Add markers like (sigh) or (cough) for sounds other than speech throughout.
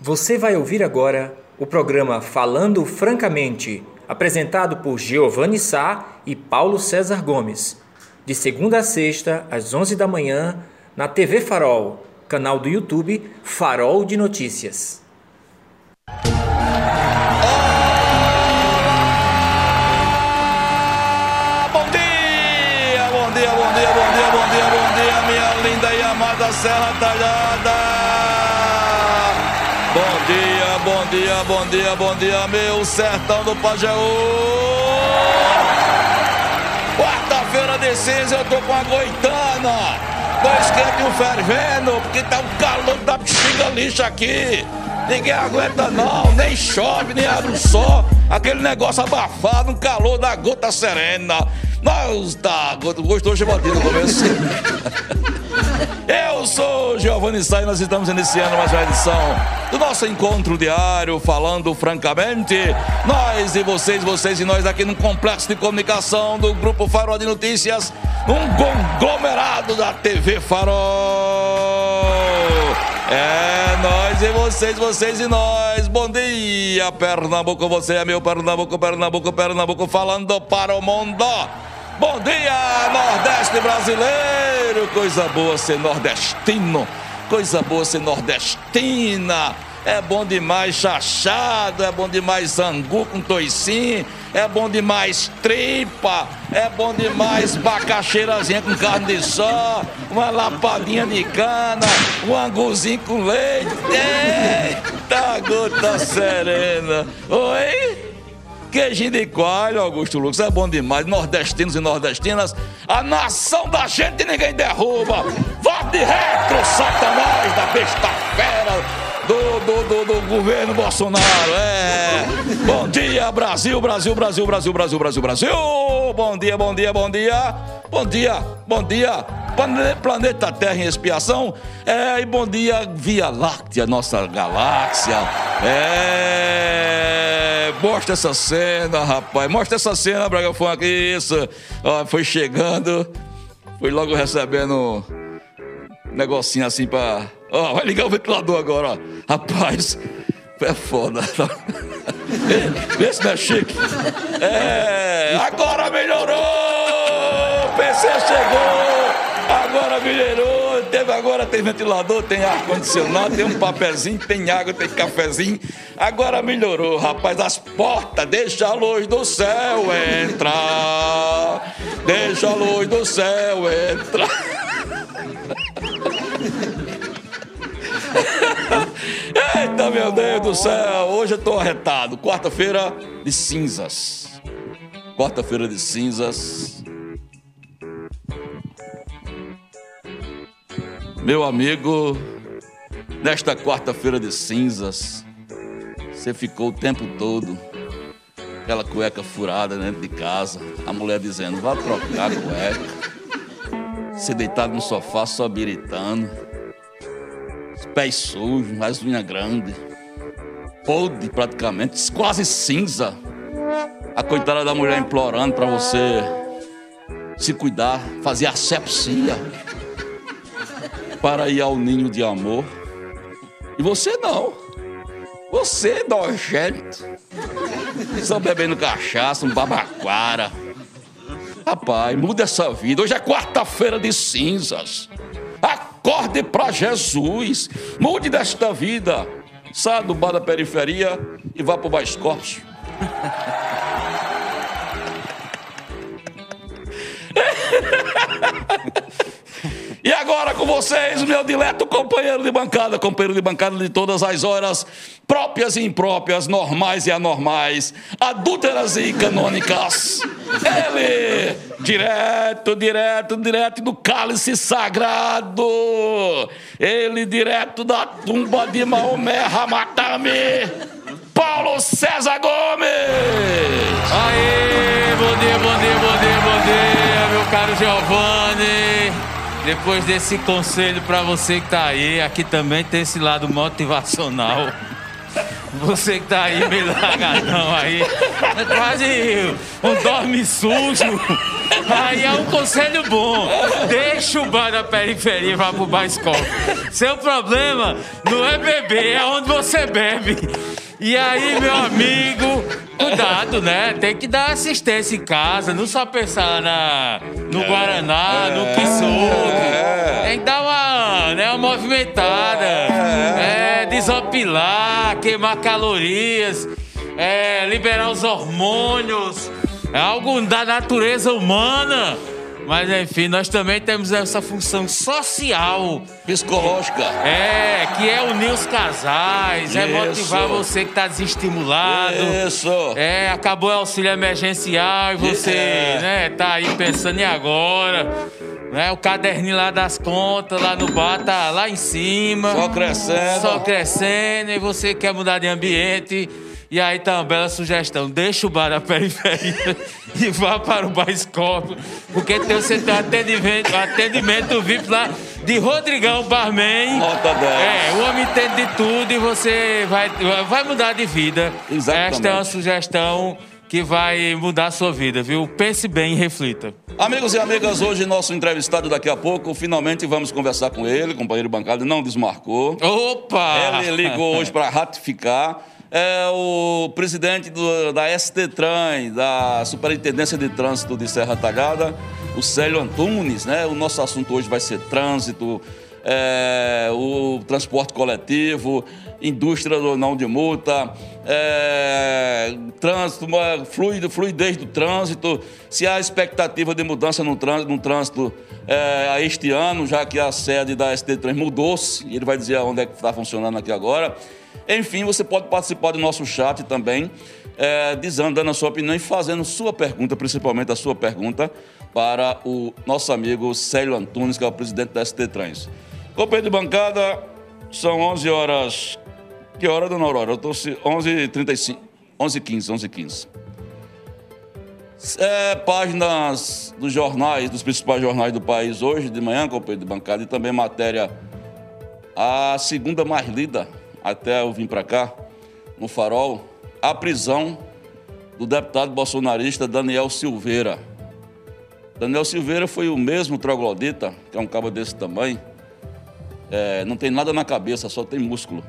Você vai ouvir agora o programa Falando Francamente, apresentado por Giovanni Sá e Paulo César Gomes, de segunda a sexta, às 11 da manhã, na TV Farol, canal do YouTube Farol de Notícias. Bom dia, bom dia, bom dia, bom dia, bom dia, bom dia, minha linda e amada Serra Talhada. Bom dia, bom dia, bom dia, meu sertão do Pajeú. Quarta-feira de cinza eu tô com a goitana. Dois quentes e um fervendo, porque tá um calor da bexiga lixa aqui. Ninguém aguenta não, nem chove, nem abre o sol. Aquele negócio abafado, um calor da gota serena. Mas tá, gostou de bater no começo. Eu sou Giovanni Sá e nós estamos iniciando mais uma edição do nosso encontro diário, falando francamente. Nós e vocês, vocês e nós aqui no complexo de comunicação do Grupo Farol de Notícias, um conglomerado da TV Farol. É nós e vocês, vocês e nós. Bom dia, Pernambuco. Você é meu Pernambuco, Pernambuco, Pernambuco, falando para o mundo. Bom dia, Nordeste brasileiro. Coisa boa ser nordestino. Coisa boa ser nordestina. É bom demais chachado, é bom demais angu com toicinho, é bom demais tripa, é bom demais bacaxeirazinha com carne de sol, uma lapadinha de cana, um anguzinho com leite. Eita, gota serena. Oi? Queijinho de coalho, Augusto Lucas, é bom demais. Nordestinos e nordestinas, a nação da gente ninguém derruba. Vote retro, Satanás da besta fera do, do, do, do, governo Bolsonaro. É. Bom dia, Brasil, Brasil, Brasil, Brasil, Brasil, Brasil, Brasil. Bom dia, bom dia, bom dia. Bom dia, bom dia. Planeta Terra em expiação. É, e bom dia, Via Láctea, nossa galáxia. É. Mostra essa cena, rapaz. Mostra essa cena, Braga aqui. Isso. Ó, foi chegando. Foi logo recebendo um negocinho assim pra. Ó, vai ligar o ventilador agora, ó. Rapaz, é foda. (laughs) Vê se não é chique. É, agora melhorou! O PC chegou! Agora melhorou! Teve, agora tem ventilador, tem ar-condicionado, tem um papelzinho, tem água, tem cafezinho. Agora melhorou, rapaz. As portas, deixa a luz do céu entrar. Deixa a luz do céu entrar. (laughs) (laughs) Eita, meu Deus do céu! Hoje eu tô arretado. Quarta-feira de cinzas. Quarta-feira de cinzas. Meu amigo, nesta quarta-feira de cinzas, você ficou o tempo todo aquela cueca furada dentro de casa, a mulher dizendo: vá trocar a cueca. Você deitado no sofá só biritando pés sujos, as unhas grandes, podre praticamente, quase cinza. A coitada da mulher implorando para você se cuidar, fazer asepsia para ir ao ninho de amor. E você não. Você é nojento. Só bebendo cachaça, um babaquara. Rapaz, muda essa vida. Hoje é quarta-feira de cinzas. Acorde para Jesus. Mude desta vida. Saia do bar da periferia e vá para o mais corte. (laughs) E agora com vocês, meu dileto companheiro de bancada, companheiro de bancada de todas as horas, próprias e impróprias, normais e anormais, adúlteras e canônicas. Ele, direto, direto, direto do cálice sagrado. Ele, direto da tumba de Maomé Ramatame. Paulo César Gomes! Aê, bom dia, bom dia, bom dia, bom dia, meu caro Giovanni. Depois desse conselho para você que tá aí, aqui também tem esse lado motivacional. (laughs) Você que tá aí meio largadão aí, é quase um dorme sujo. Aí é um conselho bom. Deixa o bar da periferia e vá pro bar escola. Seu problema não é beber, é onde você bebe. E aí, meu amigo, cuidado, né? Tem que dar assistência em casa, não só pensar na, no Guaraná, no Kisuke. Tem que dar uma, né, uma movimentada. É, desopilar, queimar calorias, é, liberar os hormônios. É algo da natureza humana. Mas enfim, nós também temos essa função social. Psicológica. É, que é unir os casais, é Isso. motivar você que está desestimulado. Isso. É, acabou o auxílio emergencial e você, É. né, tá aí pensando em agora. Né, o caderninho lá das contas, lá no bar, tá lá em cima. Só crescendo. Só crescendo e você quer mudar de ambiente. E aí tá uma bela sugestão. Deixa o bar da periferia (laughs) e vá para o bar Scorpio. Porque tem, tem um atendimento, atendimento VIP lá de Rodrigão Barman. Nota 10. É, o homem entende de tudo e você vai, vai mudar de vida. Exatamente. Esta é uma sugestão que vai mudar a sua vida, viu? Pense bem e reflita. Amigos e amigas, hoje nosso entrevistado daqui a pouco, finalmente vamos conversar com ele, companheiro bancada, não desmarcou. Opa! Ele ligou hoje para ratificar. É o presidente do- da ST Trans, da Superintendência de Trânsito de Serra Talhada, o Célio Antunes, né? O nosso assunto hoje vai ser trânsito, é, o transporte coletivo, indústria ou não de multa, é, trânsito, fluido, fluidez do trânsito, se há expectativa de mudança no trânsito, no trânsito é, este ano, já que a sede da ST3 mudou-se, ele vai dizer onde é que está funcionando aqui agora. Enfim, você pode participar do nosso chat também, é, dizendo, dando a sua opinião e fazendo sua pergunta, principalmente a sua pergunta, para o nosso amigo Célio Antunes, que é o presidente da ST Trans. Companheiro de bancada, são 11 horas. Que hora, dona Aurora? Eu estou 11h35, 11h15, 11h15. É, páginas dos jornais, dos principais jornais do país hoje de manhã, companheiro de bancada, e também matéria, a segunda mais lida, até eu vim para cá, no Farol, a prisão do deputado bolsonarista Daniel Silveira. Daniel Silveira foi o mesmo troglodita, que é um cabo desse tamanho, é, não tem nada na cabeça, só tem músculo.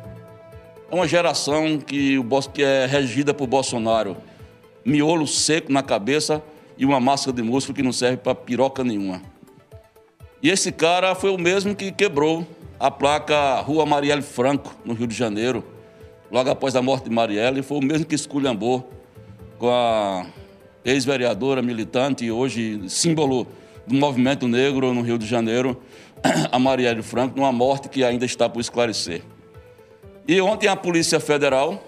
É uma geração que, o, que é regida por Bolsonaro. Miolo seco na cabeça e uma máscara de músculo que não serve para piroca nenhuma. E esse cara foi o mesmo que quebrou a placa Rua Marielle Franco, no Rio de Janeiro, logo após a morte de Marielle, foi o mesmo que esculhambou com a ex-vereadora militante e hoje símbolo do movimento negro no Rio de Janeiro, (clears throat) a Marielle Franco, numa morte que ainda está por esclarecer. E ontem a Polícia Federal,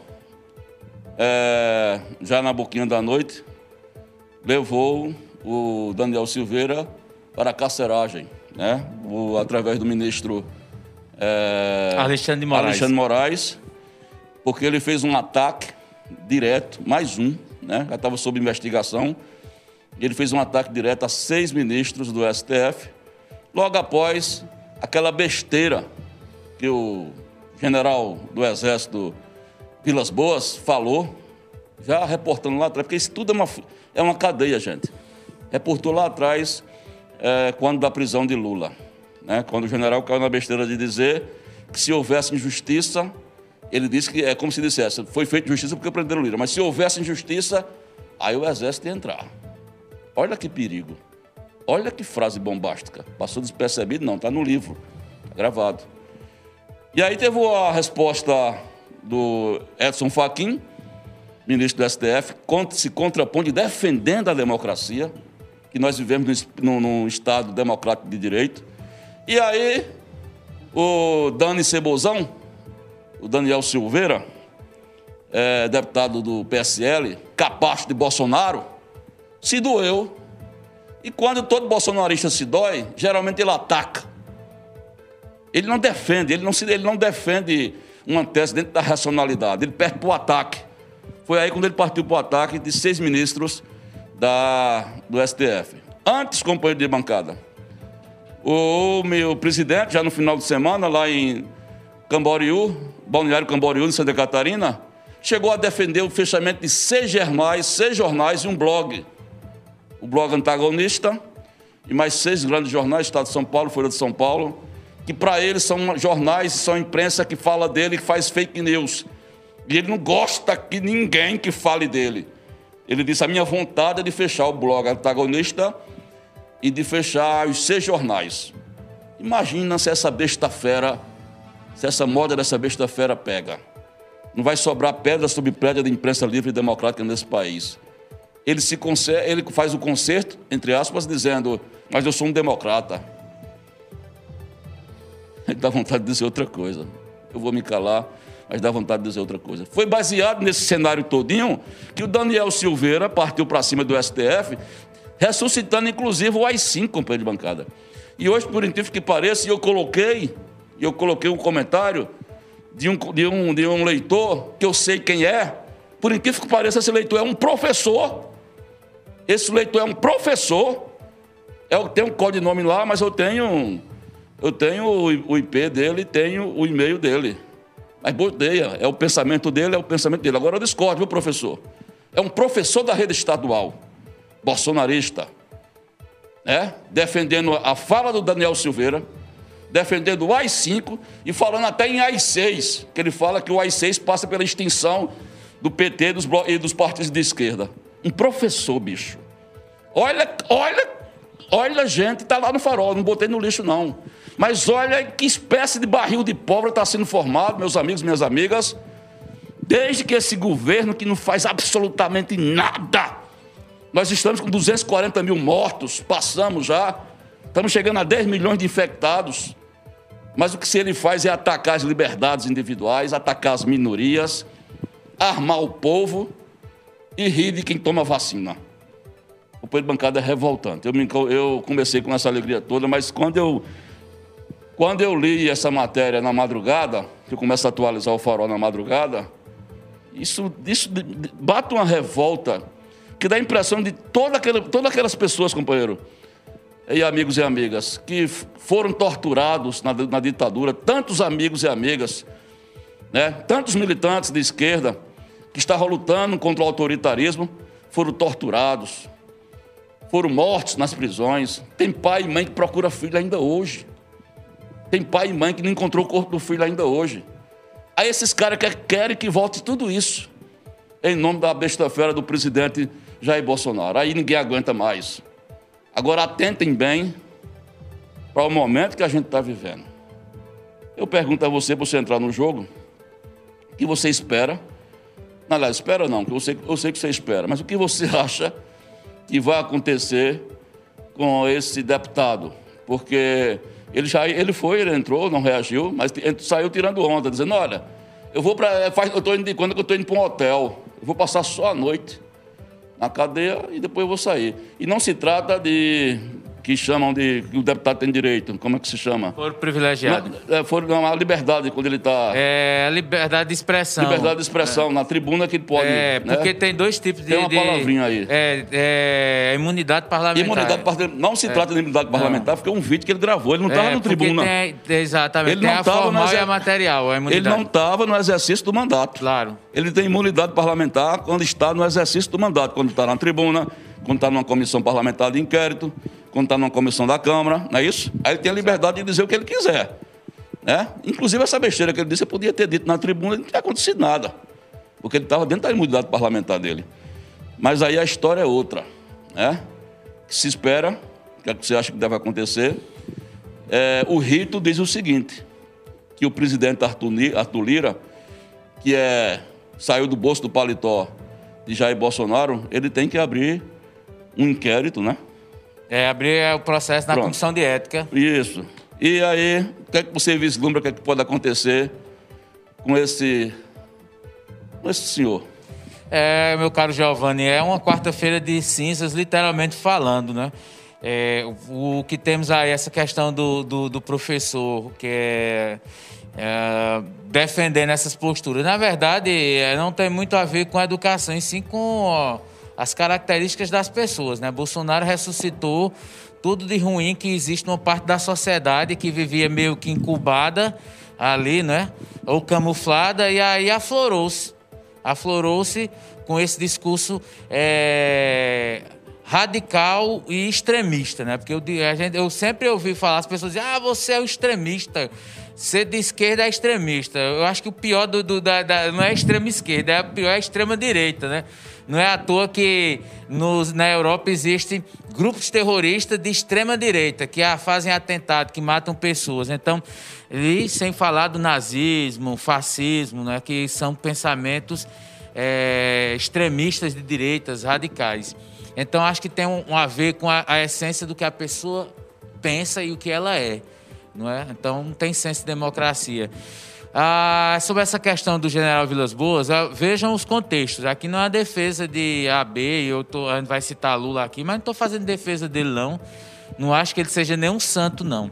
é, já na boquinha da noite, levou o Daniel Silveira para a carceragem, né? O- através do ministro é, Alexandre Moraes. Alexandre Moraes, porque ele fez um ataque direto, mais um, né? já estava sob investigação. Ele fez um ataque direto a seis ministros do STF, logo após aquela besteira que o general do Exército Vilas Boas falou, já reportando lá atrás, porque isso tudo é uma, é uma cadeia, gente. Reportou lá atrás, é, quando da prisão de Lula. Né? Quando o general caiu na besteira de dizer que se houvesse injustiça, ele disse que é como se dissesse, foi feita justiça porque prenderam Lula, mas se houvesse injustiça, aí o Exército ia entrar. Olha que perigo. Olha que frase bombástica. Passou despercebido? Não, está no livro, está gravado. E aí teve a resposta do Edson Fachin, ministro do STF, se contrapondo defendendo a democracia, que nós vivemos num Estado democrático de direito. E aí, o Dani Cebozão, o Daniel Silveira, é, deputado do PSL, capacho de Bolsonaro, se doeu. E quando todo bolsonarista se dói, geralmente ele ataca. Ele não defende, ele não, se, ele não defende uma tese dentro da racionalidade, ele perde para o ataque. Foi aí quando ele partiu para o ataque de seis ministros da, do STF. Antes, companheiro de bancada, o meu presidente, já no final de semana, lá em Camboriú, Balneário Camboriú, em Santa Catarina, chegou a defender o fechamento de seis jornais, seis jornais e um blog. o blog Antagonista e mais seis grandes jornais, Estado de São Paulo, Folha de São Paulo, que para ele são jornais, são imprensa que fala dele, que faz fake news. E ele não gosta que ninguém que fale dele. Ele disse: a minha vontade é de fechar o blog Antagonista e de fechar os seis jornais. Imagina se essa besta fera, se essa moda dessa besta fera pega. Não vai sobrar pedra sobre pedra de imprensa livre e democrática nesse país. Ele, se ele faz o conserto, entre aspas, dizendo: Mas eu sou um democrata. Ele dá vontade de dizer outra coisa. Eu vou me calar, mas dá vontade de dizer outra coisa. Foi baseado nesse cenário todinho que o Daniel Silveira partiu para cima do STF, ressuscitando inclusive o AI-5, companheiro de bancada. E hoje, por incrível que pareça, eu coloquei, eu coloquei um comentário de um, de, um, de um leitor, que eu sei quem é, por incrível que pareça, esse leitor é um professor. Esse leitor é um professor. Eu tenho um codinome lá, mas eu tenho, eu tenho o IP dele, tenho o e-mail dele. Mas boteia, é o pensamento dele, é o pensamento dele. Agora eu discordo, viu, professor? É um professor da rede estadual, bolsonarista, né? defendendo a fala do Daniel Silveira, defendendo o AI-5 e falando até em AI-6, que ele fala que o AI-6 passa pela extinção do PT dos e dos partidos de esquerda. Um professor, bicho. Olha, olha, olha, gente, está lá no farol, não botei no lixo, não. Mas olha que espécie de barril de pobre está sendo formado, meus amigos, minhas amigas, desde que esse governo que não faz absolutamente nada. Nós estamos com 240 mil mortos, passamos já, estamos chegando a 10 milhões de infectados. Mas o que ele faz é atacar as liberdades individuais, atacar as minorias, armar o povo e rir de quem toma vacina. O povo de bancada é revoltante. Eu, me, eu comecei com essa alegria toda, mas quando eu, quando eu li essa matéria na madrugada, que eu começo a atualizar o farol na madrugada, isso, isso bate uma revolta que dá a impressão de toda aquela, todas aquelas pessoas, companheiro, e amigos e amigas, que foram torturados na, na ditadura, tantos amigos e amigas, né, tantos militantes de esquerda, que estavam lutando contra o autoritarismo foram torturados, foram mortos nas prisões. Tem pai e mãe que procura filho ainda hoje. Tem pai e mãe que não encontrou o corpo do filho ainda hoje. Aí esses caras querem que volte tudo isso em nome da besta-feira do presidente Jair Bolsonaro. Aí ninguém aguenta mais. Agora atentem bem para o momento que a gente está vivendo. Eu pergunto a você, para você entrar no jogo, o que você espera Aliás, espera não, que eu sei, eu sei que você espera, mas o que você (laughs) acha que vai acontecer com esse deputado? Porque ele já ele foi, ele entrou, não reagiu, mas saiu tirando onda, dizendo, olha, eu vou para. Eu estou indo de quando que eu estou indo para um hotel. Eu vou passar só a noite na cadeia e depois eu vou sair. E não se trata de que chamam de que o deputado tem direito. Como é que se chama? Foro privilegiado. Não, é, for, não, a liberdade quando ele está. É, a liberdade de expressão. Liberdade de expressão, é. na tribuna que ele pode. É, né? porque tem dois tipos de. Tem uma palavrinha aí. É, é imunidade parlamentar. Imunidade parlamentar. Não se é. trata de imunidade parlamentar, porque é um vídeo que ele gravou, ele não estava é, no tribuna. Tem, exatamente. Ele tem não a formal no e a material. A ele não estava no exercício do mandato. Claro. Ele tem imunidade parlamentar quando está no exercício do mandato, quando está na tribuna, quando está numa comissão parlamentar de inquérito quando está numa comissão da Câmara, não é isso? Aí ele tem a liberdade de dizer o que ele quiser. Né? Inclusive, essa besteira que ele disse, eu podia ter dito na tribuna e não tinha acontecido nada. Porque ele estava dentro da imunidade parlamentar dele. Mas aí a história é outra. Né? Que se espera, o que, é que você acha que deve acontecer? É, o rito diz o seguinte: que o presidente Arthur Lira, que é, saiu do bolso do paletó de Jair Bolsonaro, ele tem que abrir um inquérito, né? É, abrir o processo na Pronto. comissão de ética. Isso. E aí, o que, é que você vislumbra, o que, é que pode acontecer com esse, com esse senhor? É, meu caro Giovanni, é uma quarta-feira de cinzas, literalmente falando, né? É, o, o, que temos aí, essa questão do, do, do professor, que é, é, defendendo essas posturas. Na verdade, é, não tem muito a ver com a educação, e sim com... Ó, as características das pessoas. Né? Bolsonaro ressuscitou tudo de ruim que existe numa parte da sociedade que vivia meio que incubada ali, né? Ou camuflada, e aí aflorou-se. Aflorou-se com esse discurso é, radical e extremista, né? Porque eu, a gente, eu sempre ouvi falar, as pessoas dizem, ah, você é um extremista. Ser de esquerda é extremista. Eu acho que o pior do, do da, da, não é extrema esquerda, é pior é a extrema direita, né? Não é à toa que nos, na Europa existem grupos terroristas de extrema direita que fazem atentado, que matam pessoas. Então, e sem falar do nazismo, fascismo, né? Que são pensamentos é, extremistas de direitas radicais. Então, acho que tem um, a ver com a, a, essência do que a pessoa pensa e o que ela é. Não é? Então, não tem senso de democracia. Ah, sobre essa questão do general Vilas Boas, ah, vejam os contextos. Aqui não é defesa de AB, eu tô, a gente vai citar Lula aqui, mas não estou fazendo defesa dele, não. Não acho que ele seja nenhum santo, não.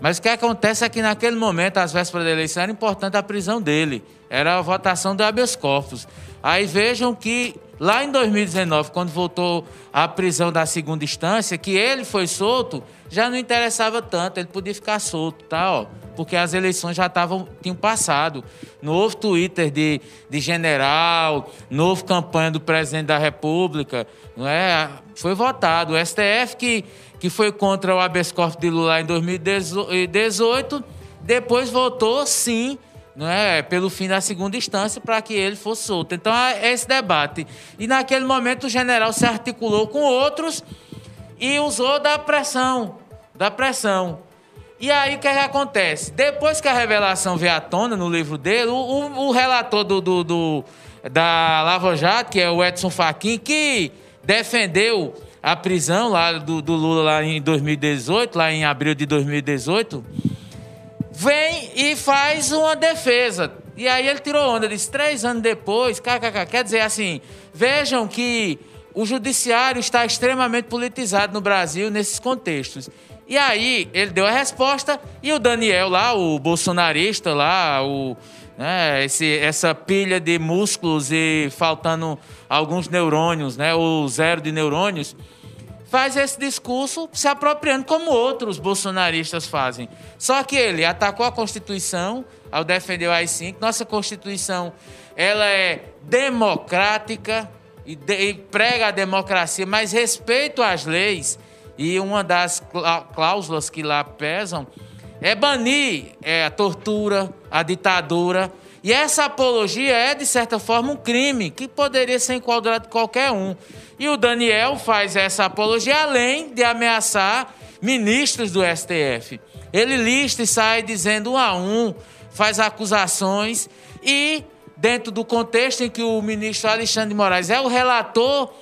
Mas o que acontece é que naquele momento, às vésperas da eleição, era importante a prisão dele. Era a votação do habeas corpus. Aí vejam que lá em 2019, quando voltou à prisão da segunda instância, que ele foi solto, já não interessava tanto, ele podia ficar solto, tá? Ó, porque as eleições já estavam, tinham passado. Novo Twitter de, de general, novo campanha do presidente da República, não é? Foi votado. O STF que, que foi contra o habeas corpus de Lula em 2018, depois votou sim não é, pelo fim da segunda instância para que ele fosse solto. Então, é esse debate. E naquele momento o general se articulou com outros e usou da pressão, da pressão. E aí o que, é que acontece? Depois que a revelação veio à tona no livro dele, o, o, o relator do, do, do, da Lava Jato, que é o Edson Fachin, que defendeu a prisão lá do, do Lula lá em 2018, lá em abril de 2018 vem e faz uma defesa. E aí ele tirou onda, disse, três anos depois, kkk. Quer dizer assim, vejam que o judiciário está extremamente politizado no Brasil nesses contextos. E aí ele deu a resposta e o Daniel lá, o bolsonarista lá, o, né, esse, essa pilha de músculos e faltando alguns neurônios, né, o zero de neurônios, faz esse discurso se apropriando como outros bolsonaristas fazem. Só que ele atacou a Constituição ao defender o AI-5. Nossa Constituição ela é democrática e, de, e prega a democracia, mas respeito às leis. E uma das cláusulas que lá pesam é banir é, a tortura, a ditadura. E essa apologia é, de certa forma, um crime que poderia ser enquadrado de qualquer um. E o Daniel faz essa apologia além de ameaçar ministros do STF. Ele lista e sai dizendo um a um, faz acusações e, dentro do contexto em que o ministro Alexandre de Moraes é o relator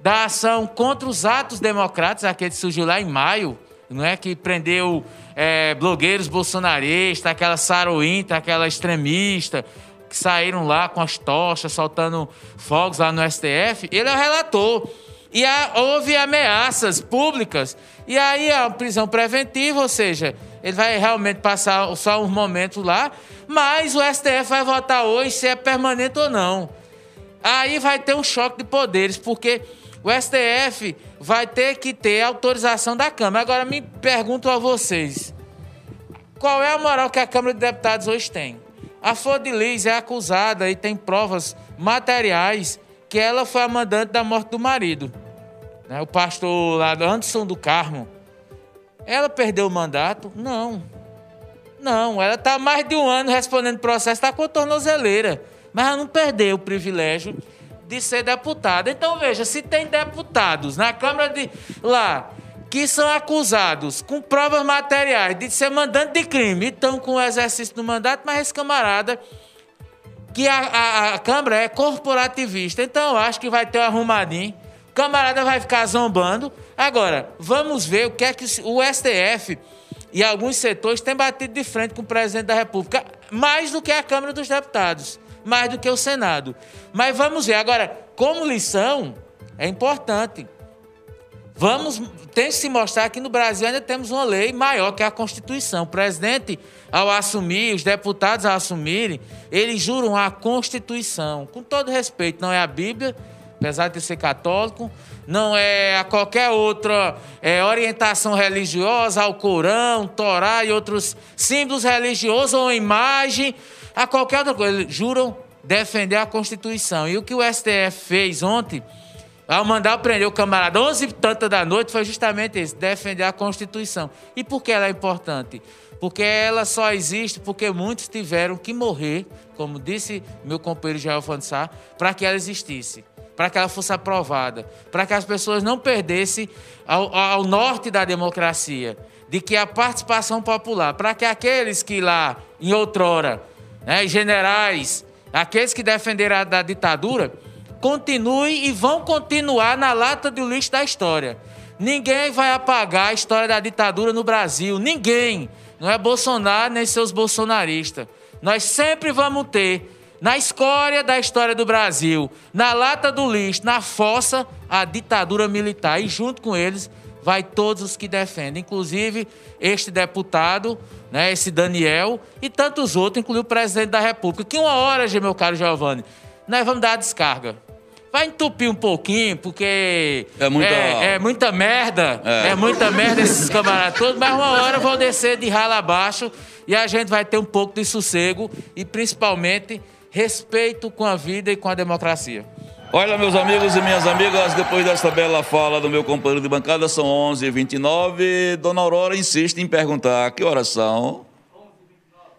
da ação contra os atos democráticos, aquele que surgiu lá em maio, não é que prendeu é, blogueiros bolsonaristas, aquela sarointa, aquela extremista, que saíram lá com as tochas, soltando fogos lá no STF, ele é o relator. E há, houve ameaças públicas. E aí a prisão preventiva, ou seja, ele vai realmente passar só uns momentos lá, mas o STF vai votar hoje se é permanente ou não. Aí vai ter um choque de poderes, porque o STF vai ter que ter autorização da Câmara. Agora me pergunto a vocês: qual é a moral que a Câmara de Deputados hoje tem? A Flor de é acusada e tem provas materiais que ela foi a mandante da morte do marido. Né? O pastor lá, Anderson do Carmo. Ela perdeu o mandato? Não. Não, ela está mais de um ano respondendo processo, está com tornozeleira. Mas ela não perdeu o privilégio de ser deputada. Então, veja, se tem deputados na Câmara de lá que são acusados com provas materiais de ser mandante de crime estão com o exercício do mandato, mas esse camarada, que a, a, a Câmara é corporativista, então eu acho que vai ter um arrumadinho. O camarada vai ficar zombando. Agora, vamos ver o que é que o STF e alguns setores têm batido de frente com o presidente da República, mais do que a Câmara dos Deputados, mais do que o Senado. Mas vamos ver. Agora, como lição, é importante. Vamos, tem que se mostrar que no Brasil ainda temos uma lei maior que a Constituição. O presidente, ao assumir, os deputados ao assumirem, eles juram a Constituição. Com todo respeito, não é a Bíblia, apesar de ser católico, não é a qualquer outra é, orientação religiosa, ao Corão, Torá e outros símbolos religiosos ou imagem, a qualquer outra coisa. Eles juram defender a Constituição. E o que o STF fez ontem Ao mandar prender o camarada 11 e tanta da noite foi justamente isso, defender a Constituição. E por que ela é importante? Porque ela só existe porque muitos tiveram que morrer, como disse meu companheiro Jael Fansar, para que ela existisse, para que ela fosse aprovada, para que as pessoas não perdessem ao, ao norte da democracia, de que a participação popular, para que aqueles que lá, em outrora, né, generais, aqueles que defenderam a ditadura, continuem e vão continuar na lata de lixo da história. Ninguém vai apagar a história da ditadura no Brasil. Ninguém. Não é Bolsonaro nem seus bolsonaristas. Nós sempre vamos ter na escória da história do Brasil, na lata do lixo, na fossa, a ditadura militar. E junto com eles vai todos os que defendem, inclusive este deputado, né, esse Daniel e tantos outros, inclusive o presidente da República. Que uma hora, meu caro Giovanni, nós vamos dar a descarga vai entupir um pouquinho, porque é muita, é, é muita merda, é. é. muita merda esses camaradas todos, mas uma hora vão descer de rala abaixo e a gente vai ter um pouco de sossego e principalmente respeito com a vida e com a democracia. Olha, meus amigos e minhas amigas, depois desta bela fala do meu companheiro de bancada, são 11h29. Dona Aurora insiste em perguntar que horas são.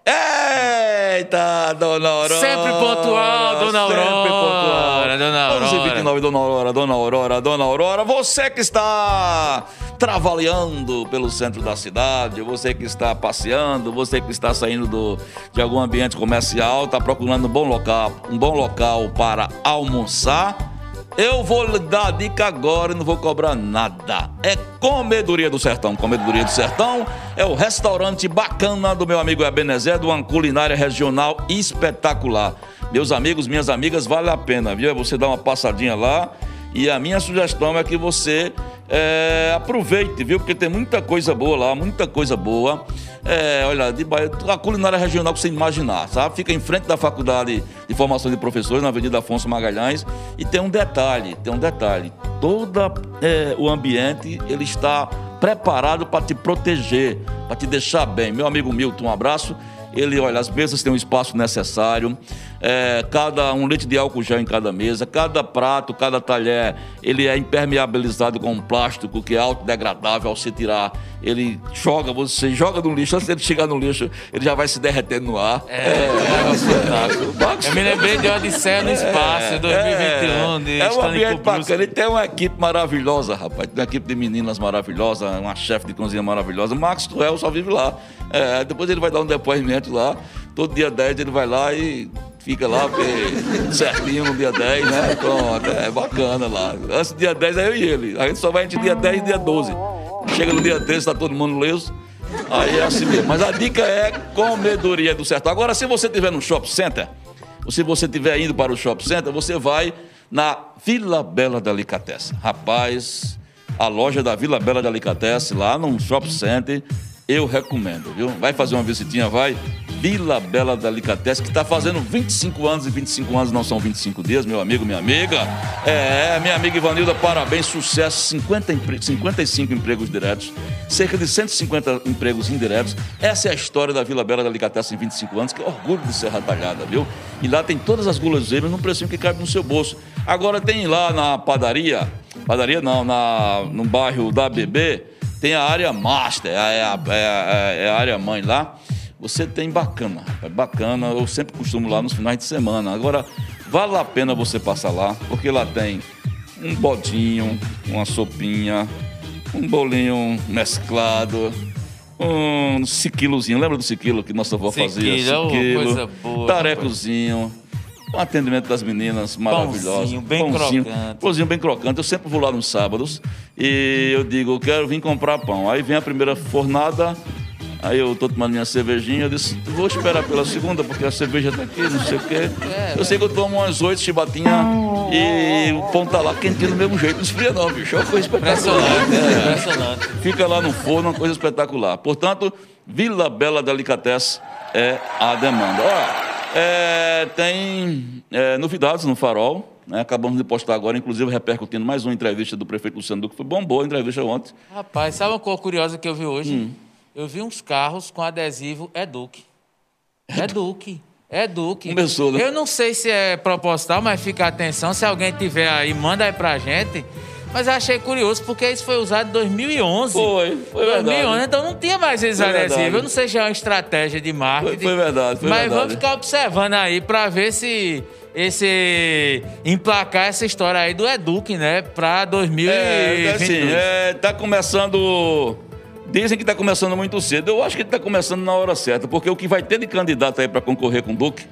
Eita, Dona Aurora! Sempre pontual, Dona Aurora! Sempre pontual. Dona Aurora. 11h29, Dona Aurora, Dona Aurora, Dona Aurora. Você que está travaleando pelo centro da cidade, você que está passeando, você que está saindo do, de algum ambiente comercial, está procurando um bom local, um bom local para almoçar eu vou lhe dar a dica agora e não vou cobrar nada. É Comedoria do Sertão. Comedoria do Sertão é o restaurante bacana do meu amigo Ebenezer, de uma culinária regional espetacular. Meus amigos, minhas amigas, vale a pena, viu? É você dar uma passadinha lá. E a minha sugestão é que você é, aproveite, viu? Porque tem muita coisa boa lá, muita coisa boa. É, olha, de, a culinária regional que você imaginar, sabe? Fica em frente da Faculdade de Formação de Professores, na Avenida Afonso Magalhães. E tem um detalhe, tem um detalhe. Todo é, o ambiente, ele está preparado para te proteger, para te deixar bem. Meu amigo Milton, um abraço. Ele, olha, as mesas têm um espaço necessário, é, cada um litro de álcool gel em cada mesa, cada prato, cada talher, ele é impermeabilizado com um plástico que é autodegradável ao se tirar. Ele joga, você joga no lixo, antes de chegar no lixo, ele já vai se derretendo no ar. É, é, é fantástico. (laughs) Eu me lembrei de Odisseia no Espaço, 2021, de É um ambiente bacana. Ele tem uma equipe maravilhosa, rapaz. Tem uma equipe de meninas maravilhosa, uma chefe de cozinha maravilhosa. Max Tuel só vive lá. É, depois ele vai dar um depoimento lá. Todo dia 10 ele vai lá e fica lá certinho (laughs) no dia 10, né? Pronto, é bacana lá. Antes do dia 10 é eu e ele. A gente só vai entre dia 10 e dia 12. Chega no dia 13, está todo mundo leso. Aí é assim mesmo. Mas a dica é comedoria do sertão. Agora, se você estiver no shopping center, ou se você estiver indo para o shopping center, você vai na Vila Bela Delicatessen. Rapaz, a loja da Vila Bela Delicatessen, lá no shopping center, eu recomendo, viu? Vai fazer uma visitinha, vai. Vila Bela Delicatessen, que está fazendo 25 anos, e 25 anos não são 25 dias, meu amigo, minha amiga. É, minha amiga Ivanilda, parabéns, sucesso. 50 empre... 55 empregos diretos, cerca de 150 empregos indiretos. Essa é a história da Vila Bela Delicatessen em 25 anos, que é orgulho de Serra Talhada, viu? E lá tem todas as guloseimas num precinho que cabe no seu bolso. Agora tem lá na padaria, padaria não, na, no bairro da BB, tem a área master, é a, é a, é a área mãe lá. Você tem bacana, bacana. Eu sempre costumo lá nos finais de semana. Agora, vale a pena você passar lá, porque lá tem um bodinho, uma sopinha, um bolinho mesclado, um siquilozinho. Lembra do siquilo que nossa avó fazia? Siquilo, coisa boa. Tarecozinho. Um atendimento das meninas maravilhoso. Pãozinho bem Pãozinho, crocante. Pãozinho bem crocante. Eu sempre vou lá nos sábados e eu digo, eu quero vir comprar pão. Aí vem a primeira fornada, Aí eu tô tomando minha cervejinha, eu disse, vou esperar pela segunda, porque a cerveja tá aqui, não sei o quê. É, eu sei que eu tomo umas oito chibatinhas e o pão tá lá quentinho do mesmo jeito, não esfria não, bicho. É uma coisa espetacular. Impressionante, é. impressionante. Fica lá no forno, uma coisa espetacular. Portanto, Vila Bela Delicatessen é a demanda. Olha, é, tem é, novidades no Farol. Né? Acabamos de postar agora, inclusive repercutindo mais uma entrevista do prefeito Luciano Duque. Foi bom, boa a entrevista ontem. Rapaz, sabe uma coisa curiosa que eu vi hoje? Hum eu vi uns carros com adesivo Eduque. Eduque. É Duque. Começou, né? Eu não sei se é proposital, mas fica atenção. Se alguém tiver aí, manda aí pra gente. Mas eu achei curioso, porque isso foi usado em 2011. Foi, foi 2011, verdade. então não tinha mais esses adesivos. Eu não sei se é uma estratégia de marketing. Foi- foi verdade, foi mas verdade. vamos ficar observando aí pra ver se esse emplacar essa história aí do Eduque, né, pra 2022. É, assim, é, tá começando. Dizem que está começando muito cedo. Eu acho que está começando na hora certa, porque o que vai ter de candidato aí para concorrer com o Duque,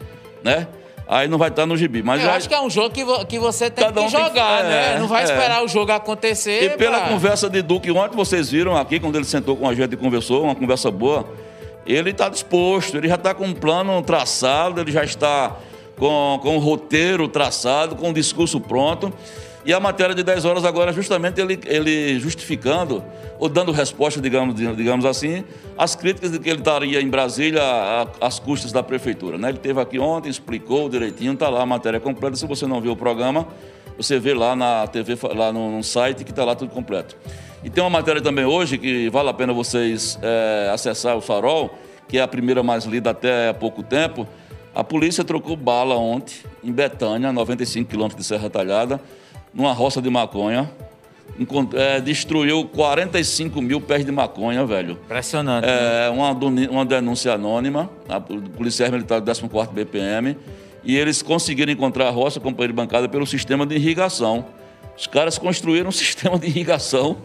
né? Aí não vai estar no gibi. Mas Eu já- acho que é um jogo que, vo- que você tem Cada que um tem que- jogar, né? é, Não vai é. esperar o jogo acontecer. E pela pra- conversa de Duque ontem, vocês viram aqui, quando ele sentou com a gente e conversou, uma conversa boa, ele está disposto, ele já está com um plano traçado, ele já está com, com um roteiro traçado, com um discurso pronto. E a matéria de 10 horas agora justamente ele, ele justificando, ou dando resposta, digamos, digamos assim, às críticas de que ele estaria em Brasília às custas da prefeitura. Né? Ele esteve aqui ontem, explicou direitinho, está lá a matéria completa. Se você não viu o programa, você vê lá na TV, lá no, no site, que está lá tudo completo. E tem uma matéria também hoje que vale a pena vocês é, acessar o Farol, que é a primeira mais lida até há pouco tempo. A polícia trocou bala ontem, em Betânia, 95 quilômetros de Serra Talhada, numa roça de maconha. É, destruiu 45 mil pés de maconha, velho. Impressionante. né? É uma, doni- uma denúncia anônima, a Polícia Militar do 14º BPM, e eles conseguiram encontrar a roça, companheiro de bancada, pelo sistema de irrigação. Os caras construíram um (laughs) sistema de irrigação,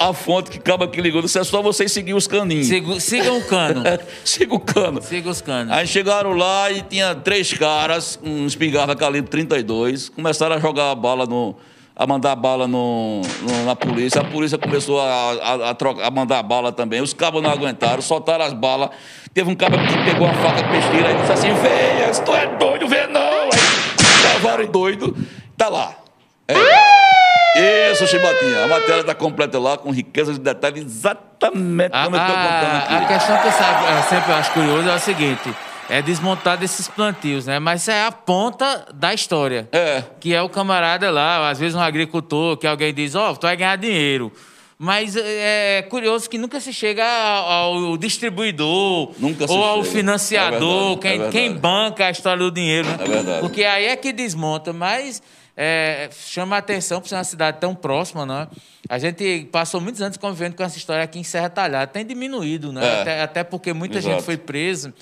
a, a fonte que acaba que ligou, disse, é só vocês seguir os caninhos. Siga, siga o cano. (laughs) Siga o cano. siga os canos. Aí chegaram lá e tinha três caras, um espingarda calibre 32, começaram a jogar a bala no. a mandar bala no, no- na polícia. A polícia começou a, a, a trocar- a mandar bala também. Os cabos não aguentaram, soltaram as balas. Teve um cabo que pegou a faca peixeira e disse assim: Venha, se tu é doido, vê não. Aí levaram o doido, tá lá. É. Isso, Chibatinha. A matéria está completa lá, com riqueza de detalhes, exatamente A, como eu estou contando aqui. a, a questão que eu, sabe, eu sempre acho curioso é o seguinte: é desmontar desses plantios, né? Mas é a ponta da história. É. Que é o camarada lá, às vezes um agricultor, que alguém diz, ó, tu vai ganhar dinheiro. Mas é curioso que nunca se chega ao distribuidor Nunca ou ao chega. financiador, É verdade, quem, é quem banca a história do dinheiro. né? É verdade. Porque aí é que desmonta, mas é, chama a atenção por ser uma cidade tão próxima, né? A gente passou muitos anos convivendo com essa história aqui em Serra Talhada, tem diminuído, né? É. Até, até porque muita Exato. gente foi presa.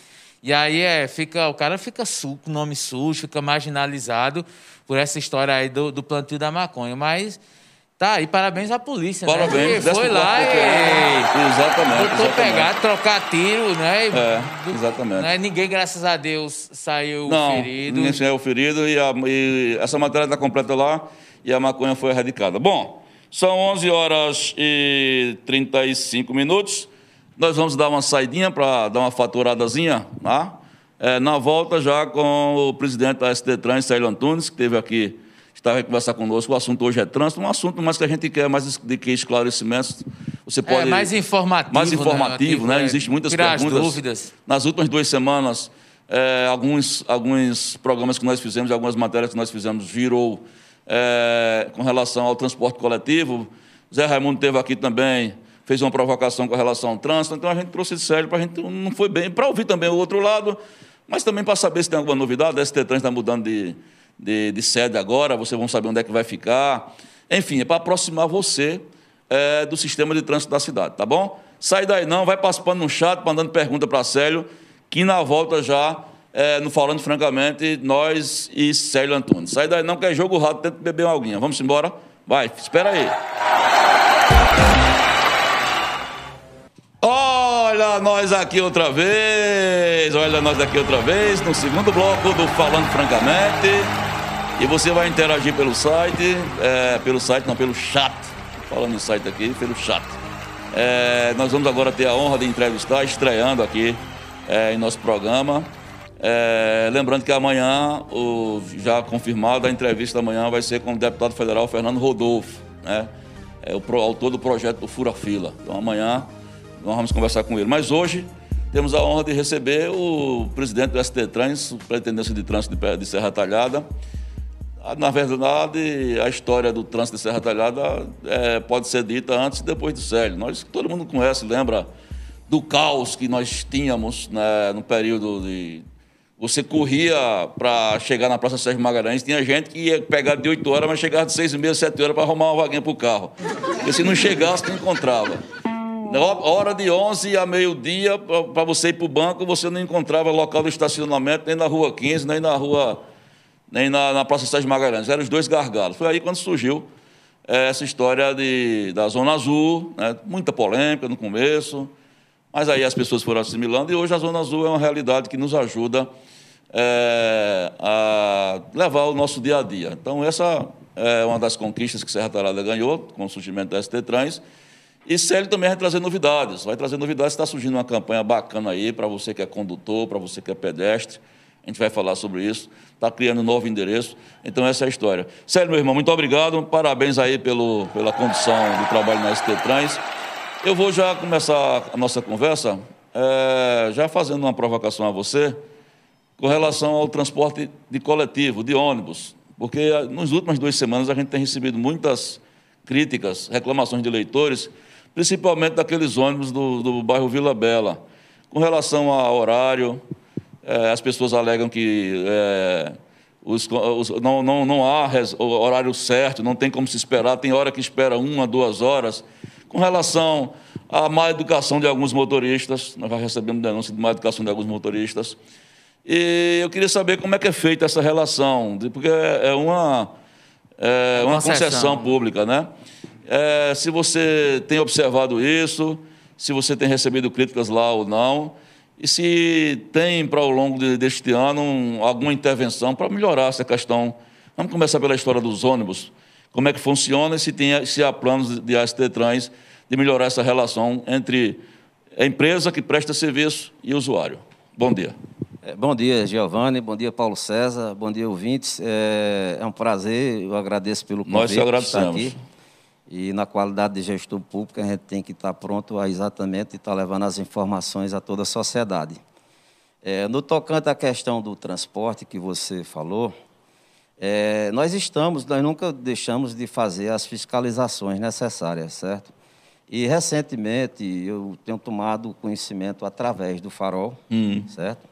E aí é, fica, o cara fica su, com nome sujo, fica marginalizado por essa história aí do, do plantio da maconha. Mas tá aí, parabéns à polícia, né? Parabéns. Porque foi lá e Exatamente. tentou pegar, trocar tiro, né? E É, exatamente. né? Ninguém, graças a Deus, saiu Não, ferido. ninguém saiu ferido e, a- e essa matéria está completa lá e a maconha foi erradicada. Bom, são 11 horas e 35 minutos. Nós vamos dar uma saidinha para dar uma faturadazinha, tá? É, na volta já com o presidente da SD Trans, Célio Antunes, que esteve aqui, estava a conversar conosco. O assunto hoje é trânsito, um assunto mais que a gente quer mais de que esclarecimentos. Você pode É, mais informativo. mais né? informativo, né? É, Existem muitas perguntas. as dúvidas. Nas últimas duas semanas, é, alguns, alguns programas que nós fizemos, algumas matérias que nós fizemos, virou é, com relação ao transporte coletivo. Zé Raimundo esteve aqui também, fez uma provocação com relação ao trânsito. Então a gente trouxe esse sério para a gente não foi bem, para ouvir também o outro lado, mas também para saber se tem alguma novidade. A ST Trans está mudando de, de, de sede agora, vocês vão saber onde é que vai ficar. Enfim, é para aproximar você é, do sistema de trânsito da cidade, tá bom? Sai daí não, vai participando no chat, mandando pergunta para Célio, que na volta já, é, no Falando Francamente, nós e Célio Antunes. Sai daí não, que é jogo rato, tenta beber uma aguinha. Vamos embora? Vai, espera aí. Olha nós aqui outra vez, olha nós aqui outra vez, no segundo bloco do Falando Francamente. E você vai interagir pelo site, é, pelo site, não, pelo chat. Falando em site aqui, pelo chat. É, nós vamos agora ter a honra de entrevistar, estreando aqui é, em nosso programa. É, lembrando que amanhã, o, já confirmado, a entrevista da manhã vai ser com o deputado federal Fernando Rodolfo, né? É o pro- autor do projeto do Fura Fila. Então amanhã nós vamos conversar com ele. Mas hoje temos a honra de receber o presidente do ST Trans, Superintendência de Trânsito de Serra Talhada. Na verdade, a história do trânsito de Serra Talhada é, pode ser dita antes e depois do Célio. Nós, todo mundo conhece, lembra do caos que nós tínhamos né, no período de Você corria para chegar na Praça Sérgio Magalhães, tinha gente que ia pegar de 8 horas, mas chegava de 6 e meia, 7 horas para arrumar uma vaguinha para o carro. Porque se não chegasse, não encontrava. Hora de 11 a meio-dia, para você ir para o banco, você não encontrava local de estacionamento nem na Rua 15, nem na Rua nem na, na Praça Sérgio Magalhães. Eram os dois gargalos. Foi aí quando surgiu é, essa história de, da Zona Azul, né? muita polêmica no começo, mas aí as pessoas foram assimilando e hoje a Zona Azul é uma realidade que nos ajuda é, a levar o nosso dia a dia. Então, essa é uma das conquistas que Serra Talhada ganhou com o surgimento da ST Trans. E Célio também vai trazer novidades. Vai trazer novidades. Está surgindo uma campanha bacana aí para você que é condutor, para você que é pedestre. A gente vai falar sobre isso. Está criando um novo endereço. Então, essa é a história. Célio, meu irmão, muito obrigado. Parabéns aí pelo, pela condução do trabalho na ST Trans. Eu vou já começar a nossa conversa é, já fazendo uma provocação a você com relação ao transporte de coletivo, de ônibus. Porque nas últimas duas semanas a gente tem recebido muitas críticas, reclamações de leitores, principalmente daqueles ônibus do, do bairro Vila Bela. Com relação ao horário, as pessoas alegam que é, os, os, não, não, não há res, horário certo, não tem como se esperar, tem hora que espera uma, duas horas. Com relação à má educação de alguns motoristas, nós já recebemos denúncia de má educação de alguns motoristas. E eu queria saber como é que é feita essa relação, porque é, é uma, é uma concessão. concessão pública, né? É, se você tem observado isso, se você tem recebido críticas lá ou não, e se tem, para ao longo deste ano, alguma intervenção para melhorar essa questão. Vamos começar pela história dos ônibus como é que funciona e se, tem, se há planos de AST Trans de melhorar essa relação entre a empresa que presta serviço e o usuário. Bom dia. É, bom dia, Giovanni. Bom dia, Paulo César. Bom dia, ouvintes. É, é um prazer, eu agradeço pelo convite. Nós te agradecemos. E na qualidade de gestor público, a gente tem que estar pronto a exatamente estar levando as informações a toda a sociedade. É, no tocante à questão do transporte que você falou, é, nós estamos, nós nunca deixamos de fazer as fiscalizações necessárias, certo? E recentemente eu tenho tomado conhecimento através do farol, hum. certo?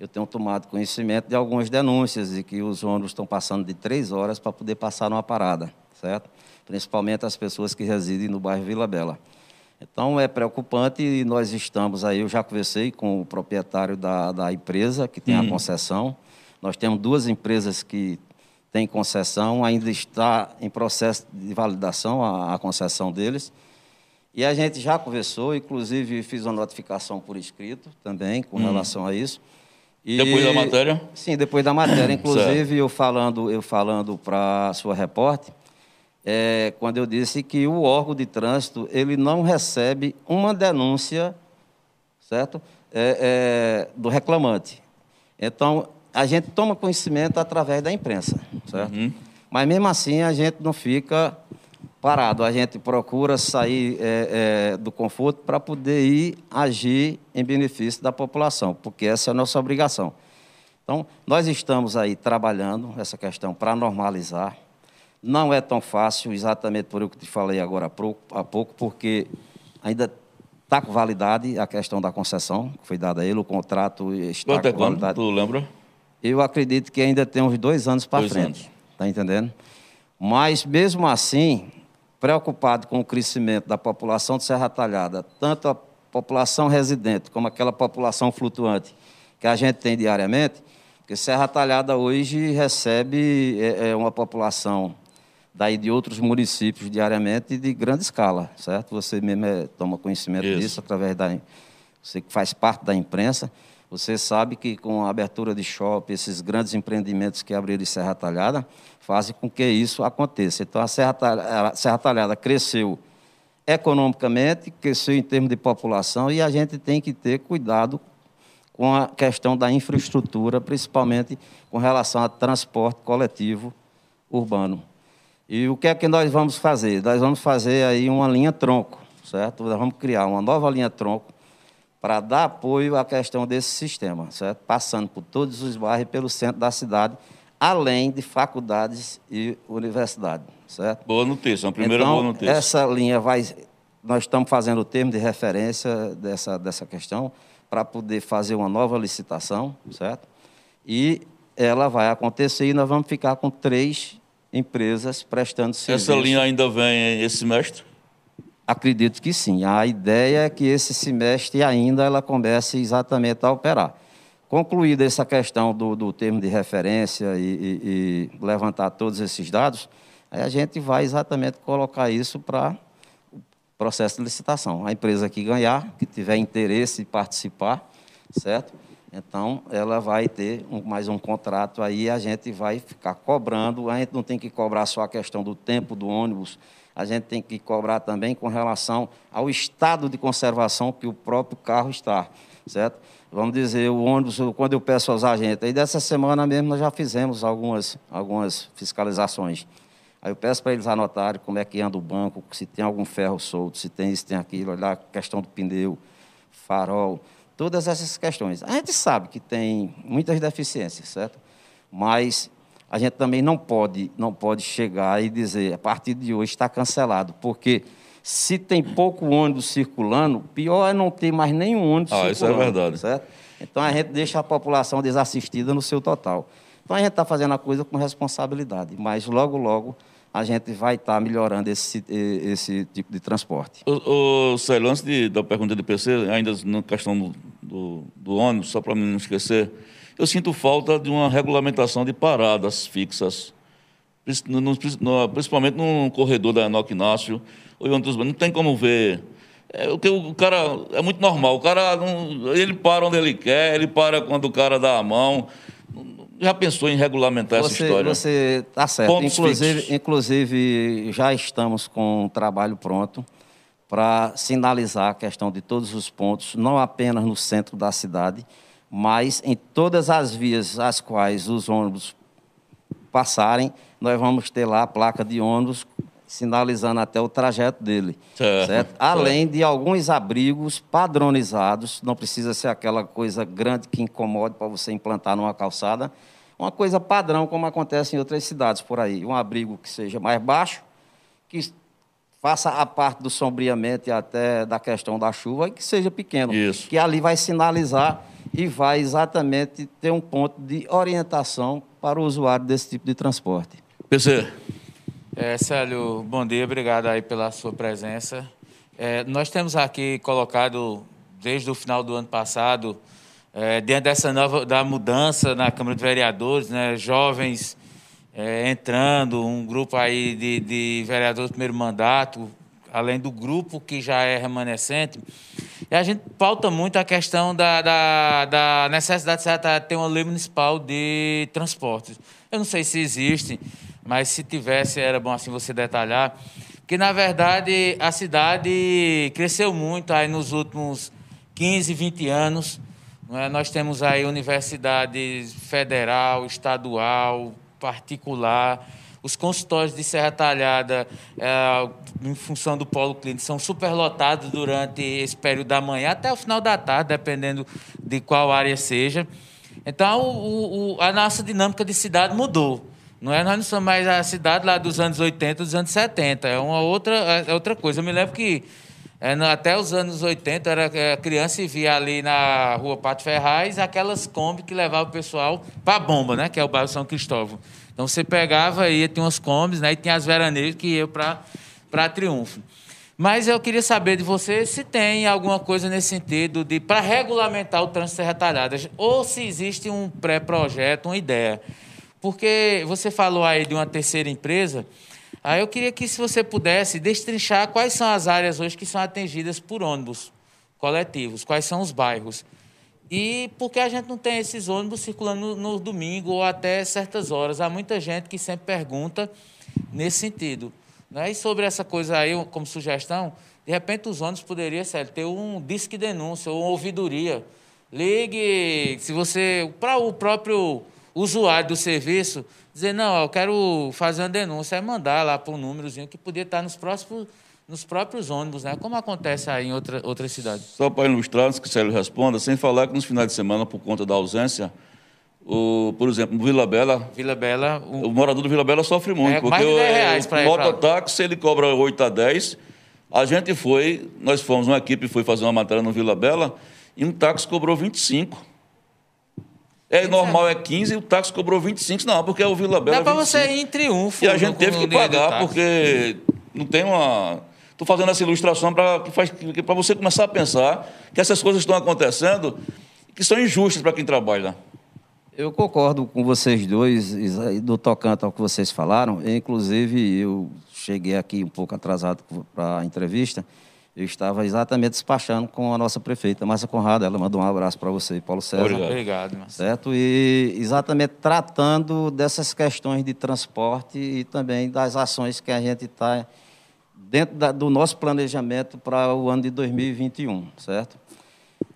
Eu tenho tomado conhecimento de algumas denúncias de que os ônibus estão passando de três horas para poder passar numa parada, certo? Principalmente as pessoas que residem no bairro Vila Bela. Então é preocupante e nós estamos aí, eu já conversei com o proprietário da, da empresa que tem hum. a concessão. Nós temos duas empresas que tem concessão, ainda está em processo de validação a, a concessão deles. E a gente já conversou, inclusive fiz uma notificação por escrito também com hum. relação a isso. E, depois da matéria? Sim, depois da matéria. (clears throat) Inclusive, eu falando, eu falando para a sua repórter, é, quando eu disse que o órgão de trânsito ele não recebe uma denúncia, certo? É, é, do reclamante. Então, a gente toma conhecimento através da imprensa, certo? Uhum. Mas mesmo assim a gente não fica parado, a gente procura sair é, é, do conforto para poder ir agir em benefício da população, porque essa é a nossa obrigação. Então, nós estamos aí trabalhando essa questão para normalizar. Não é tão fácil, exatamente por o que te falei agora há pouco, porque ainda está com validade a questão da concessão, que foi dada a ele, o contrato está Quanto é com validade. Tu lembra? eu acredito que ainda tem uns dois anos para frente. Está entendendo? Mas, mesmo assim, preocupado com o crescimento da população de Serra Talhada, tanto a população residente como aquela população flutuante que a gente tem diariamente, porque Serra Talhada hoje recebe é, é uma população daí de outros municípios diariamente de grande escala, certo? Você mesmo é, toma conhecimento Isso. disso através da você que faz parte da imprensa. Você sabe que com a abertura de shopping, esses grandes empreendimentos que abriram em Serra Talhada, fazem com que isso aconteça. Então, a Serra Talhada, a Serra Talhada cresceu economicamente, cresceu em termos de população, e a gente tem que ter cuidado com a questão da infraestrutura, principalmente com relação ao transporte coletivo urbano. E o que é que nós vamos fazer? Nós vamos fazer aí uma linha tronco, certo? Nós vamos criar uma nova linha tronco para dar apoio à questão desse sistema, certo? Passando por todos os bairros e pelo centro da cidade, além de faculdades e universidades, certo? Boa notícia, uma primeira então, boa notícia. Essa linha vai. Nós estamos fazendo o termo de referência dessa, dessa questão para poder fazer uma nova licitação, certo? E ela vai acontecer e nós vamos ficar com três empresas prestando serviço. Essa linha ainda vem esse semestre? Acredito que sim. A ideia é que esse semestre ainda ela comece exatamente a operar. Concluída essa questão do, do termo de referência e, e, e levantar todos esses dados, aí a gente vai exatamente colocar isso para o processo de licitação. A empresa que ganhar, que tiver interesse em participar, certo? Então, ela vai ter um, mais um contrato aí, a gente vai ficar cobrando. A gente não tem que cobrar só a questão do tempo do ônibus, a gente tem que cobrar também com relação ao estado de conservação que o próprio carro está, certo? Vamos dizer, o ônibus, quando eu peço aos agentes, aí dessa semana mesmo nós já fizemos algumas, algumas fiscalizações. Aí eu peço para eles anotarem como é que anda o banco, se tem algum ferro solto, se tem isso, tem aquilo, olhar a questão do pneu, farol, todas essas questões. A gente sabe que tem muitas deficiências, certo? Mas a gente também não pode, não pode chegar e dizer, a partir de hoje está cancelado, porque se tem pouco ônibus circulando, pior é não ter mais nenhum ônibus ah, circulando. Isso é verdade. Certo? Então a gente deixa a população desassistida no seu total. Então a gente está fazendo a coisa com responsabilidade, mas logo, logo a gente vai estar tá melhorando esse, esse tipo de transporte. O, o Célio, antes de, da pergunta do PC, ainda na questão do, do, do ônibus, só para não esquecer, eu sinto falta de uma regulamentação de paradas fixas, principalmente no corredor da Enoque Inácio, não tem como ver. É, o, que o cara é muito normal. O cara não, ele para onde ele quer, ele para quando o cara dá a mão já pensou em regulamentar você, essa história? Você está certo. inclusive, inclusive, já estamos com um trabalho pronto para sinalizar a questão de todos os pontos, não apenas no centro da cidade, mas em todas as vias as quais os ônibus passarem, nós vamos ter lá a placa de ônibus sinalizando até o trajeto dele. Certo. certo? Além de alguns abrigos padronizados, não precisa ser aquela coisa grande que incomode para você implantar numa calçada, uma coisa padrão, como acontece em outras cidades por aí. Um abrigo que seja mais baixo, que faça a parte do sombreamento e até da questão da chuva, e que seja pequeno. Isso. Que ali vai sinalizar e vai exatamente ter um ponto de orientação para o usuário desse tipo de transporte. PC. É, Célio, bom dia, obrigado aí pela sua presença. É, nós temos aqui colocado, desde o final do ano passado, é, dentro dessa nova da mudança na Câmara de Vereadores, né, jovens é, entrando, um grupo aí de, de vereadores do primeiro mandato, além do grupo que já é remanescente. E a gente pauta muito a questão da, da, da necessidade de ter uma lei municipal de transportes. Eu não sei se existe, mas se tivesse, era bom assim você detalhar. Que, na verdade, a cidade cresceu muito aí nos últimos 15, 20 anos. É? Nós temos aí universidade federal, estadual, particular. Os consultórios de Serra Talhada, é, em função do polo clínico, são superlotados durante esse período da manhã até o final da tarde, dependendo de qual área seja. Então, o, o, a nossa dinâmica de cidade mudou. Não é, nós não somos mais a cidade lá dos anos 80, dos anos 70. É uma outra, é outra coisa. Eu me lembro que é, até os anos 80 era é, criança e via ali na rua Pátio Ferraz aquelas Kombi que levavam o pessoal para a bomba, né? Que é o bairro São Cristóvão. Então você pegava e tinha umas Kombis, né? E tinha as veranesas que iam para Triunfo. Mas eu queria saber de você se tem alguma coisa nesse sentido de para regulamentar o trânsito retalhadas ou se existe um pré-projeto, uma ideia. Porque você falou aí de uma terceira empresa, aí eu queria que se você pudesse destrinchar quais são as áreas hoje que são atingidas por ônibus coletivos, quais são os bairros. E por que a gente não tem esses ônibus circulando no, domingo ou até certas horas? Há muita gente que sempre pergunta nesse sentido. Né? E sobre essa coisa aí, como sugestão, de repente os ônibus poderiam sério, ter um disque denúncia ou ouvidoria. Ligue, se você. Para o próprio usuário do serviço dizer, não, eu quero fazer uma denúncia, é mandar lá para um númerozinho que podia estar nos próximos nos próprios ônibus, né? como acontece aí em outra, outras cidades. Só para ilustrar, antes que o Célio responda, sem falar que nos finais de semana, por conta da ausência, o, por exemplo, no Vila Bela. Vila Bela. O, o morador do Vila Bela sofre muito. É, porque mais de 10 reais o, o mototáxi, ele cobra 8 a 10. A gente foi, nós fomos, uma equipe foi fazer uma matéria no Vila Bela, e um táxi cobrou 25. É normal, é 15 e o táxi cobrou 25. Não, porque é o Vila Bela. Dá para 25. você ir em triunfo. E a gente teve que pagar, porque não tem uma. Estou fazendo essa ilustração para você começar a pensar que essas coisas estão acontecendo que são injustas para quem trabalha. Eu concordo com vocês dois, do tocante ao que vocês falaram. Inclusive, eu cheguei aqui um pouco atrasado para a entrevista. Eu estava exatamente despachando com a nossa prefeita, Márcia Conrado. Ela mandou um abraço para você, Paulo César. Obrigado. Obrigado, Márcio. Certo? E exatamente tratando dessas questões de transporte e também das ações que a gente está dentro da- do nosso planejamento para o ano de 2021, certo?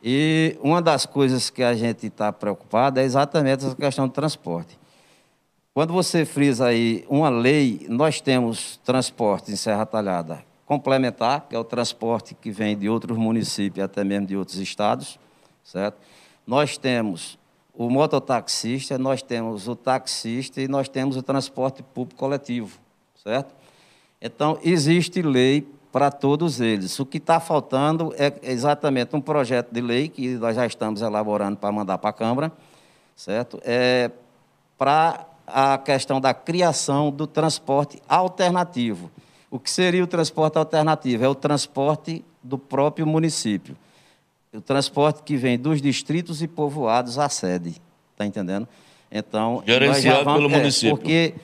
E uma das coisas que a gente está preocupado é exatamente essa questão do transporte. Quando você frisa aí uma lei, nós temos transporte em Serra Talhada complementar, que é o transporte que vem de outros municípios, até mesmo de outros estados, certo? Nós temos o mototaxista, nós temos o taxista e nós temos o transporte público coletivo, certo? Então, existe lei para todos eles. O que está faltando é exatamente um projeto de lei que nós já estamos elaborando para mandar para a Câmara, certo? É para a questão da criação do transporte alternativo. O que seria o transporte alternativo? É o transporte do próprio município. O transporte que vem dos distritos e povoados à sede. Está entendendo? Então, Gerenciado pelo é, município. Porque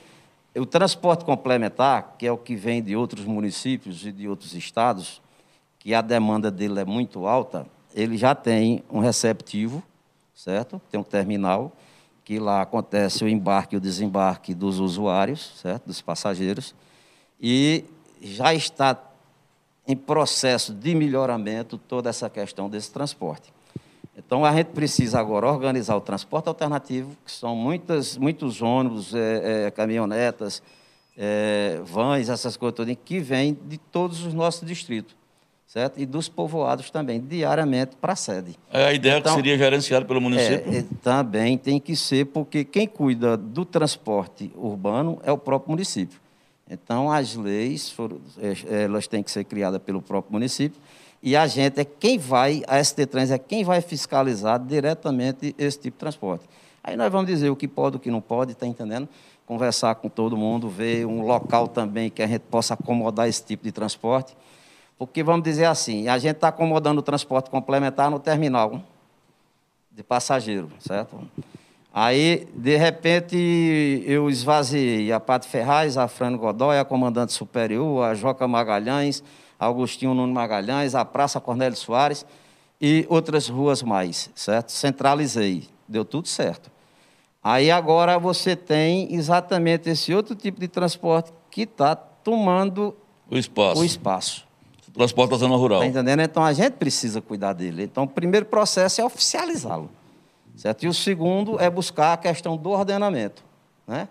o transporte complementar, que é o que vem de outros municípios e de outros estados, que a demanda dele é muito alta, ele já tem um receptivo, certo? Tem um terminal, que lá acontece o embarque e o desembarque dos usuários, certo? Dos passageiros, e já está em processo de melhoramento toda essa questão desse transporte. Então, a gente precisa agora organizar o transporte alternativo, que são muitas, muitos ônibus, eh, eh, caminhonetas, eh, vans, essas coisas todas, que vêm de todos os nossos distritos, certo? E dos povoados também, diariamente para a sede. É a ideia Então, que seria gerenciado pelo município. É, é, também tem que ser, porque quem cuida do transporte urbano é o próprio município. Então, as leis, foram, é, elas têm que ser criadas pelo próprio município, e a gente é quem vai, a ST Trans é quem vai fiscalizar diretamente esse tipo de transporte. Aí nós vamos dizer o que pode, o que não pode, está entendendo? Conversar com todo mundo, ver um local também que a gente possa acomodar esse tipo de transporte. Porque, vamos dizer assim, a gente está acomodando o transporte complementar no terminal de passageiro, certo? Aí, de repente, eu esvaziei a Pato Ferraz, a Frano Godoy, a Comandante Superior, a Joca Magalhães, Agostinho Nuno Magalhães, a Praça Cornélio Soares e outras ruas mais, certo? Centralizei, deu tudo certo. Aí agora você tem exatamente esse outro tipo de transporte que está tomando O espaço. o espaço. Transporte da zona rural. Está entendendo? Então a gente precisa cuidar dele. Então o primeiro processo é oficializá-lo. Certo? E o segundo é buscar a questão do ordenamento. Né?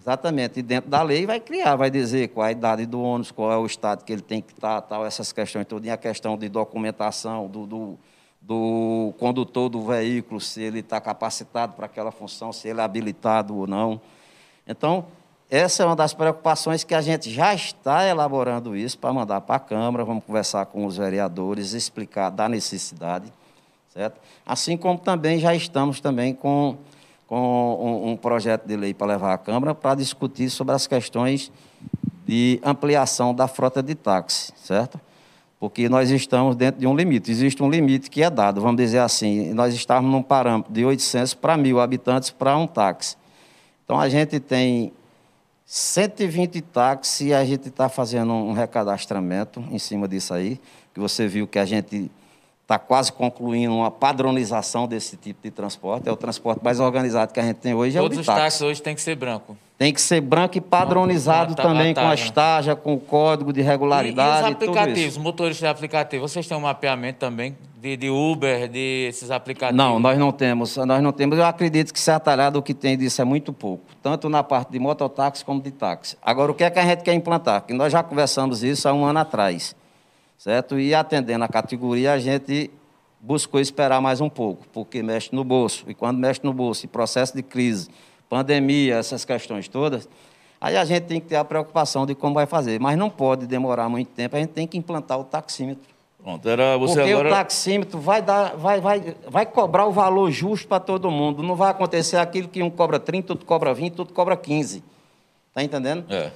Exatamente. E dentro da lei vai criar, vai dizer qual a idade do ônibus, qual é o estado que ele tem que estar, tal, essas questões todas. E a questão de documentação do, do, do condutor do veículo, se ele está capacitado para aquela função, se ele é habilitado ou não. Então, essa é uma das preocupações que a gente já está elaborando isso para mandar para a Câmara, vamos conversar com os vereadores, explicar da necessidade, certo? Assim como também já estamos também com, com um, um projeto de lei para levar à Câmara para discutir sobre as questões de ampliação da frota de táxi, certo? Porque nós estamos dentro de um limite. Existe um limite que é dado, vamos dizer assim, nós estamos num parâmetro de 800 para mil habitantes para um táxi. Então, a gente tem 120 táxis e a gente está fazendo um recadastramento em cima disso aí, que você viu que a gente está quase concluindo uma padronização desse tipo de transporte. É o transporte mais organizado que a gente tem hoje, é o Todos de os táxi. táxis hoje tem que ser branco. Tem que ser branco e padronizado ta- também uma com taxa. as taxas, com o código de E, e regularidade os e, tudo aplicativos, motoristas de aplicativo, vocês têm um mapeamento também de, de Uber, de esses aplicativos? Não, nós não temos. Nós não temos. Eu acredito que se atalhado o que tem disso é muito pouco, tanto na parte de mototáxi como de táxi. Agora, o que é que a gente quer implantar? Que nós já conversamos isso há um ano atrás, certo? E atendendo a categoria, a gente buscou esperar mais um pouco, porque mexe no bolso. E quando mexe no bolso, processo de crise, pandemia, essas questões todas, aí a gente tem que ter a preocupação de como vai fazer. Mas não pode demorar muito tempo, a gente tem que implantar o taxímetro. Pronto, era você Porque agora... o taxímetro vai, dar, vai, vai, vai cobrar o valor justo para todo mundo. Não vai acontecer aquilo que um cobra 30, outro cobra 20, outro cobra 15. Está entendendo? É.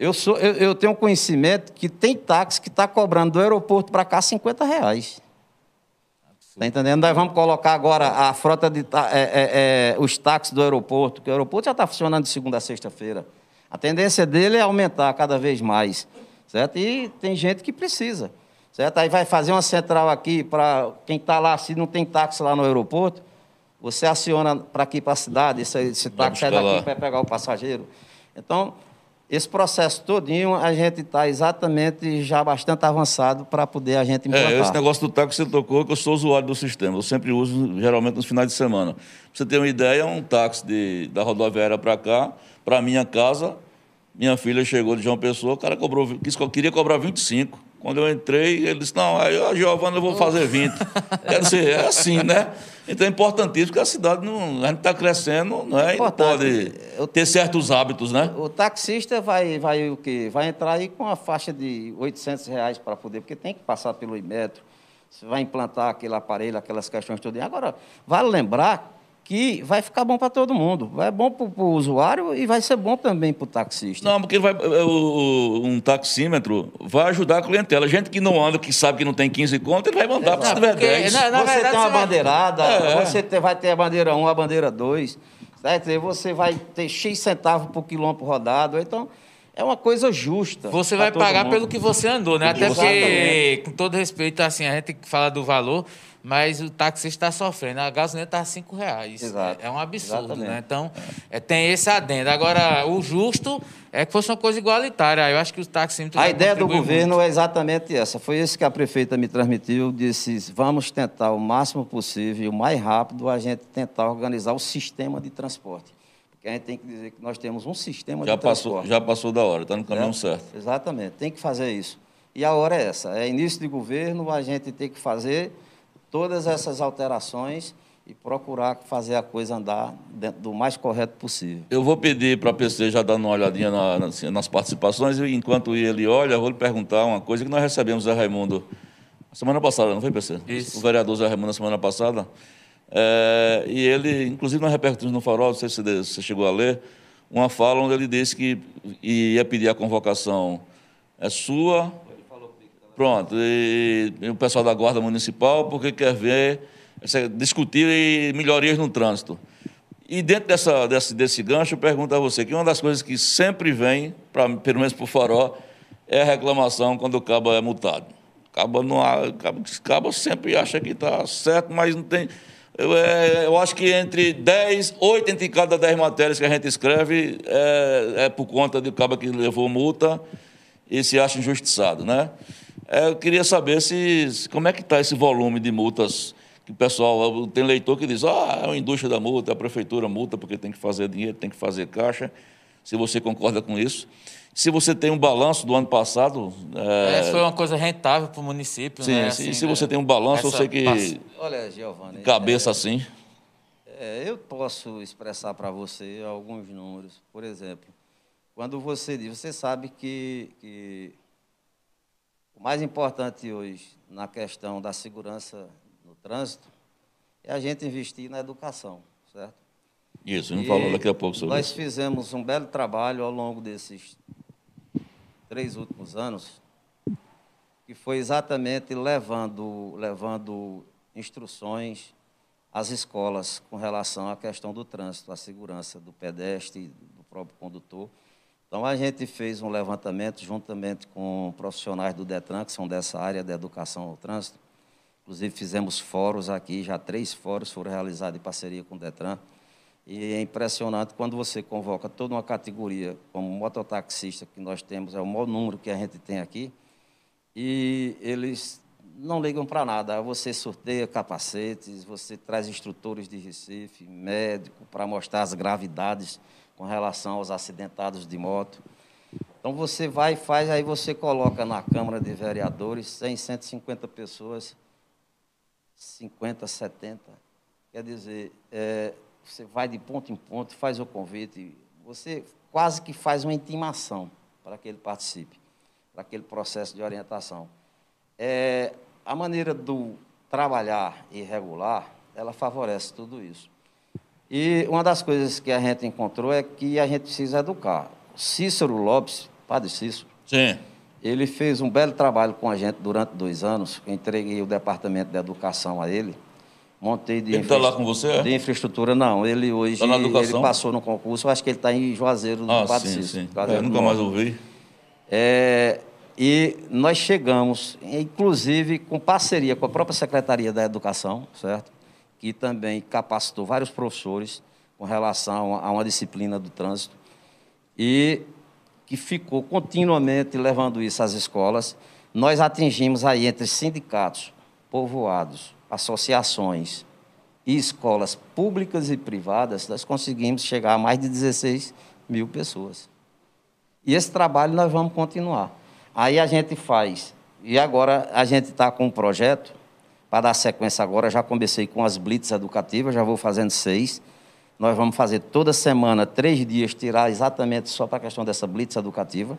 Eu, sou, eu, eu tenho conhecimento que tem táxi que está cobrando do aeroporto para cá 50 reais. Está entendendo? Nós vamos colocar agora a frota de tá- é, é, é, os táxis do aeroporto, que o aeroporto já está funcionando de segunda a sexta-feira. A tendência dele é aumentar cada vez mais, certo? E tem gente que precisa, certo? Aí vai fazer uma central aqui para quem está lá, se não tem táxi lá no aeroporto, você aciona para aqui para a cidade, esse, esse táxi sai daqui para pegar o passageiro. Então, esse processo todinho, a gente está exatamente já bastante avançado para poder a gente implantar. É, esse negócio do táxi que você tocou, que eu sou usuário do sistema. Eu sempre uso, geralmente, nos finais de semana. Pra você ter uma ideia, um táxi de, da rodoviária para cá, para minha casa, minha filha chegou de João Pessoa, o cara cobrou, quis, queria cobrar 25. Quando eu entrei, ele disse, não, aí, ó, Giovana, eu vou fazer 20. (laughs) Quer dizer, é assim, né? Então é importantíssimo porque a cidade não, a gente está crescendo, não é? E não pode ter certos hábitos, né? O taxista vai, vai o quê? Vai entrar aí com a faixa de 800 reais para poder, porque tem que passar pelo Imetro. Você vai implantar aquele aparelho, aquelas questões todas. Agora, vale lembrar que vai ficar bom para todo mundo. Vai bom para o usuário e vai ser bom também para o taxista. Não, porque vai, é, o- o- um taxímetro vai ajudar a clientela. Gente que não anda, que sabe que não tem 15 conto, ele vai mandar para se tiver porque, 10. na- na você verdade, tem uma vai- bandeirada, É. você te- vai ter a bandeira 1, a bandeira 2, certo? E você vai ter X centavos por quilômetro rodado. Então, é uma coisa justa. Você vai pagar mundo. pelo que você andou, né? Até porque, Exatamente. com todo respeito, assim, a gente tem que falar do valor, mas o taxista está sofrendo. A gasolina está cinco reais. Exato. É, é um absurdo, Exatamente. né? Então, é, tem esse adendo. Agora, o justo é que fosse uma coisa igualitária. Eu acho que os taxímetros... A vão ideia do governo muito. é exatamente essa. Foi isso que a prefeita me transmitiu. Disse: vamos tentar o máximo possível, o mais rápido, a gente tentar organizar o sistema de transporte. Porque a gente tem que dizer que nós temos um sistema Já de passou, transporte. já passou da hora, está no caminho certo. Exatamente, tem que fazer isso. E a hora é essa: é início de governo, a gente tem que fazer todas essas alterações e procurar fazer a coisa andar dentro do mais correto possível. Eu vou pedir para a PC já dando uma olhadinha na- nas, nas participações, e enquanto ele olha, eu vou lhe perguntar uma coisa que nós recebemos Zé Raimundo semana passada, não foi, PC? Isso. O vereador Zé Raimundo na semana passada. É, e ele, inclusive nós repercutimos no Farol, não sei se você você chegou a ler, uma fala onde ele disse que ia pedir a convocação é sua. Pronto, e, o pessoal da Guarda Municipal, porque quer ver, discutir melhorias no trânsito. E dentro dessa, desse, desse gancho, eu pergunto a você que uma das coisas que sempre vem, pra, pelo menos para o Farol, é a reclamação quando o cabo é multado. O cabo, não, cabo, cabo sempre acha que está certo, mas não tem. Eu, é, eu acho que entre 10, 8 entre cada 10 matérias que a gente escreve é, é por conta do cabo que levou multa e se acha injustiçado, né? É, eu queria saber se, como é que está esse volume de multas que o pessoal tem leitor que diz, ah, é a indústria da multa, é a prefeitura multa porque tem que fazer dinheiro, tem que fazer caixa. Se você concorda com isso, se você tem um balanço do ano passado, é, foi uma coisa rentável para o município, sim, né? se, Assim, se você tem um balanço, eu Essa sei que Olha, Giovanni. de cabeça assim. É, eu posso expressar para você alguns números. Por exemplo, quando você diz, você sabe que, que o mais importante hoje na questão da segurança no trânsito é a gente investir na educação, certo? Isso, E falou daqui a pouco sobre Nós isso. fizemos um belo trabalho ao longo desses três últimos anos, que foi exatamente levando, levando instruções às escolas com relação à questão do trânsito, à segurança do pedestre, do próprio condutor. Então, a gente fez um levantamento juntamente com profissionais do DETRAN, que são dessa área da educação ao trânsito. Inclusive, fizemos fóruns aqui, já três fóruns foram realizados em parceria com o DETRAN. E é impressionante quando você convoca toda uma categoria, como mototaxista, que nós temos, é o maior número que a gente tem aqui, e eles não ligam para nada. Você sorteia capacetes, você traz instrutores de Recife, médico, para mostrar as gravidades com relação aos acidentados de moto. Então você vai e faz, aí você coloca na Câmara de Vereadores 100, 150 pessoas, 50, 70. Quer dizer, é, você vai de ponto em ponto, faz o convite, você quase que faz uma intimação para que ele participe, para aquele processo de orientação. É, a maneira do trabalhar irregular, ela favorece tudo isso. E uma das coisas que a gente encontrou é que a gente precisa educar. Cícero Lopes, padre Cícero, Sim. ele fez um belo trabalho com a gente durante dois anos. Entreguei o departamento de educação a ele. Montei de, Ele tá lá com você, é? de infraestrutura, não. Ele hoje Tá ele passou no concurso, acho que ele está em Juazeiro do Ah, Padre sim, Cícero. sim. Juazeiro É, nunca mais ouvi. É, e nós chegamos, inclusive com parceria com a própria Secretaria da Educação, certo? Que também capacitou vários professores com relação a uma disciplina do trânsito e que ficou continuamente levando isso às escolas. Nós atingimos aí entre sindicatos, povoados, associações e escolas públicas e privadas, nós conseguimos chegar a mais de 16 mil pessoas. E esse trabalho nós vamos continuar. Aí a gente faz, e agora a gente está com um projeto, para dar sequência agora, já comecei com as blitz educativas, já vou fazendo seis. Nós vamos fazer toda semana, três dias, tirar exatamente só para a questão dessa blitz educativa,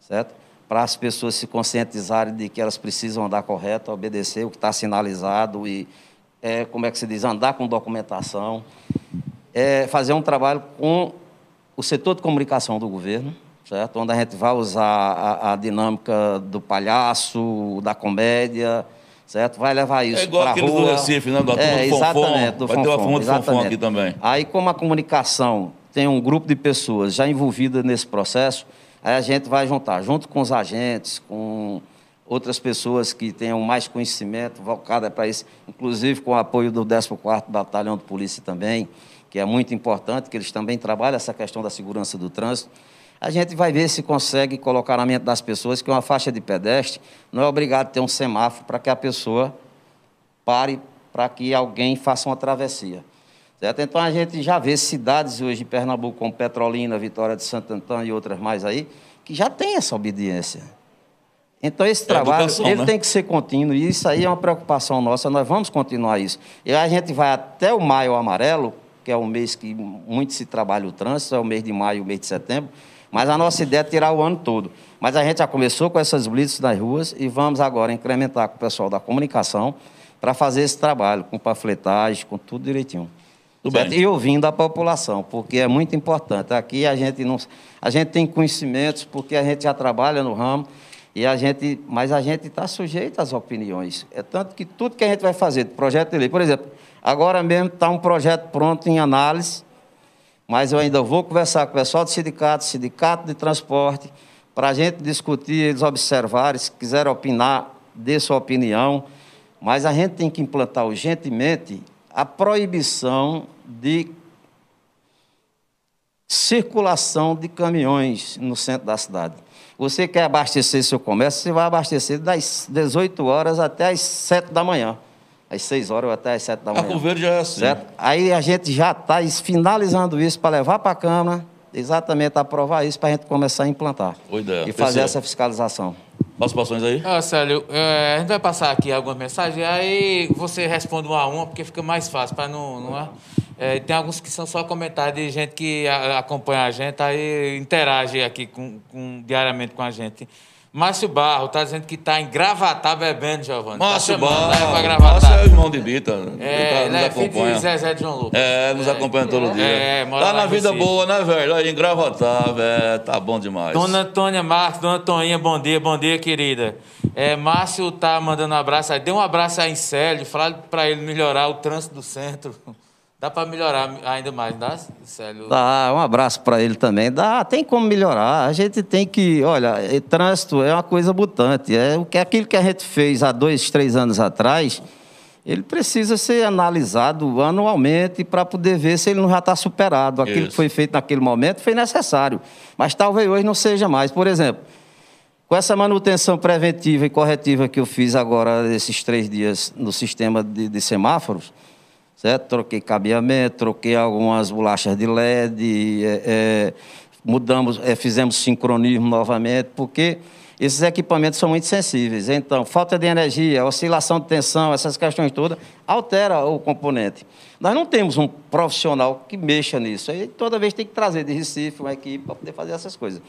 certo? Para as pessoas se conscientizarem de que elas precisam andar correto, obedecer o que está sinalizado e, é, como é que se diz, andar com documentação. É, fazer um trabalho com o setor de comunicação do governo, certo? Onde a gente vai usar a, a dinâmica do palhaço, da comédia, certo? Vai levar isso É igual pra aqueles do rua. Recife, né? Da turma é, do Fonfon. exatamente, do Vai ter uma turma do Fonfon aqui também. Aí, como a comunicação tem um grupo de pessoas já envolvidas nesse processo, aí a gente vai juntar, junto com os agentes, com outras pessoas que tenham mais conhecimento voltada para isso, inclusive com o apoio do 14º Batalhão de Polícia também, que é muito importante, que eles também trabalham essa questão da segurança do trânsito. A gente vai ver se consegue colocar na mente das pessoas que uma faixa de pedestre não é obrigado a ter um semáforo para que a pessoa pare para que alguém faça uma travessia. Certo? Então a gente já vê cidades hoje em Pernambuco, como Petrolina, Vitória de Santo Antônio e outras mais aí, que já tem essa obediência. Então esse trabalho educação, ele né? tem que ser contínuo e isso aí é uma preocupação nossa, nós vamos continuar isso. E a gente vai até o maio amarelo, que é o mês que muito se trabalha o trânsito, é o mês de maio, o mês de setembro, mas a nossa ideia é tirar o ano todo. Mas a gente já começou com essas blitz nas ruas e vamos agora incrementar com o pessoal da comunicação para fazer esse trabalho, com panfletagem, com tudo direitinho. Tudo. E ouvindo a população, porque é muito importante. Aqui a gente não, a gente tem conhecimentos, porque a gente já trabalha no ramo, e a gente, mas a gente está sujeito às opiniões. É tanto que tudo que a gente vai fazer, de projeto de lei, por exemplo, agora mesmo está um projeto pronto em análise, mas eu ainda vou conversar com o pessoal do sindicato, sindicato de transporte, para a gente discutir, eles observarem, se quiserem opinar, dê sua opinião, mas a gente tem que implantar urgentemente a proibição de circulação de caminhões no centro da cidade. Você quer abastecer seu comércio, você vai abastecer das 18 horas até as 7 da manhã. Às 6 horas ou até às 7 da manhã. Arco Verde já é assim. Certo? Aí a gente já está finalizando isso para levar para a Câmara, exatamente aprovar isso para a gente começar a implantar. Boa ideia. E fazer Terceiro. essa fiscalização. Participações aí? Ó, Célio, é, a gente vai passar aqui algumas mensagens, aí você responde uma a uma, porque fica mais fácil, para não. não é? É, tem alguns que são só comentários de gente que a- acompanha a gente, aí interage aqui com, com- diariamente com a gente. Márcio Barro está dizendo que está em Gravatar bebendo, Giovanni. Márcio tá chamando, leva pra Barro. Gravatar. Márcio é o irmão de Dita. É, ele tá, ele nos é filho de acompanha. Zezé de João Lucas. É, nos acompanha todo dia. É, mora tá na vida Recife. boa, né, velho? Aí em Gravatar, velho. Tá bom demais. Dona Antônia Marques, Dona Toninha, bom dia, bom dia, querida. É, Márcio tá mandando um abraço aí. Dê um abraço aí em Célio, fala para ele melhorar o trânsito do centro. Dá para melhorar ainda mais, dá, Célio? Dá, um abraço para ele também. Dá, tem como melhorar. A gente tem que, olha, trânsito é uma coisa mutante. É o que aquilo que a gente fez há dois, três anos atrás, ele precisa ser analisado anualmente para poder ver se ele não já está superado. Aquilo Isso. que foi feito naquele momento foi necessário, mas talvez hoje não seja mais. Por exemplo, com essa manutenção preventiva e corretiva que eu fiz agora esses três dias no sistema de, de semáforos, certo? Troquei cabeamento, troquei algumas bolachas de LED, é, é, mudamos, é, fizemos sincronismo novamente, porque esses equipamentos são muito sensíveis. Então, falta de energia, oscilação de tensão, essas questões todas, altera o componente. Nós não temos um profissional que mexa nisso. Aí toda vez tem que trazer de Recife uma equipe para poder fazer essas coisas.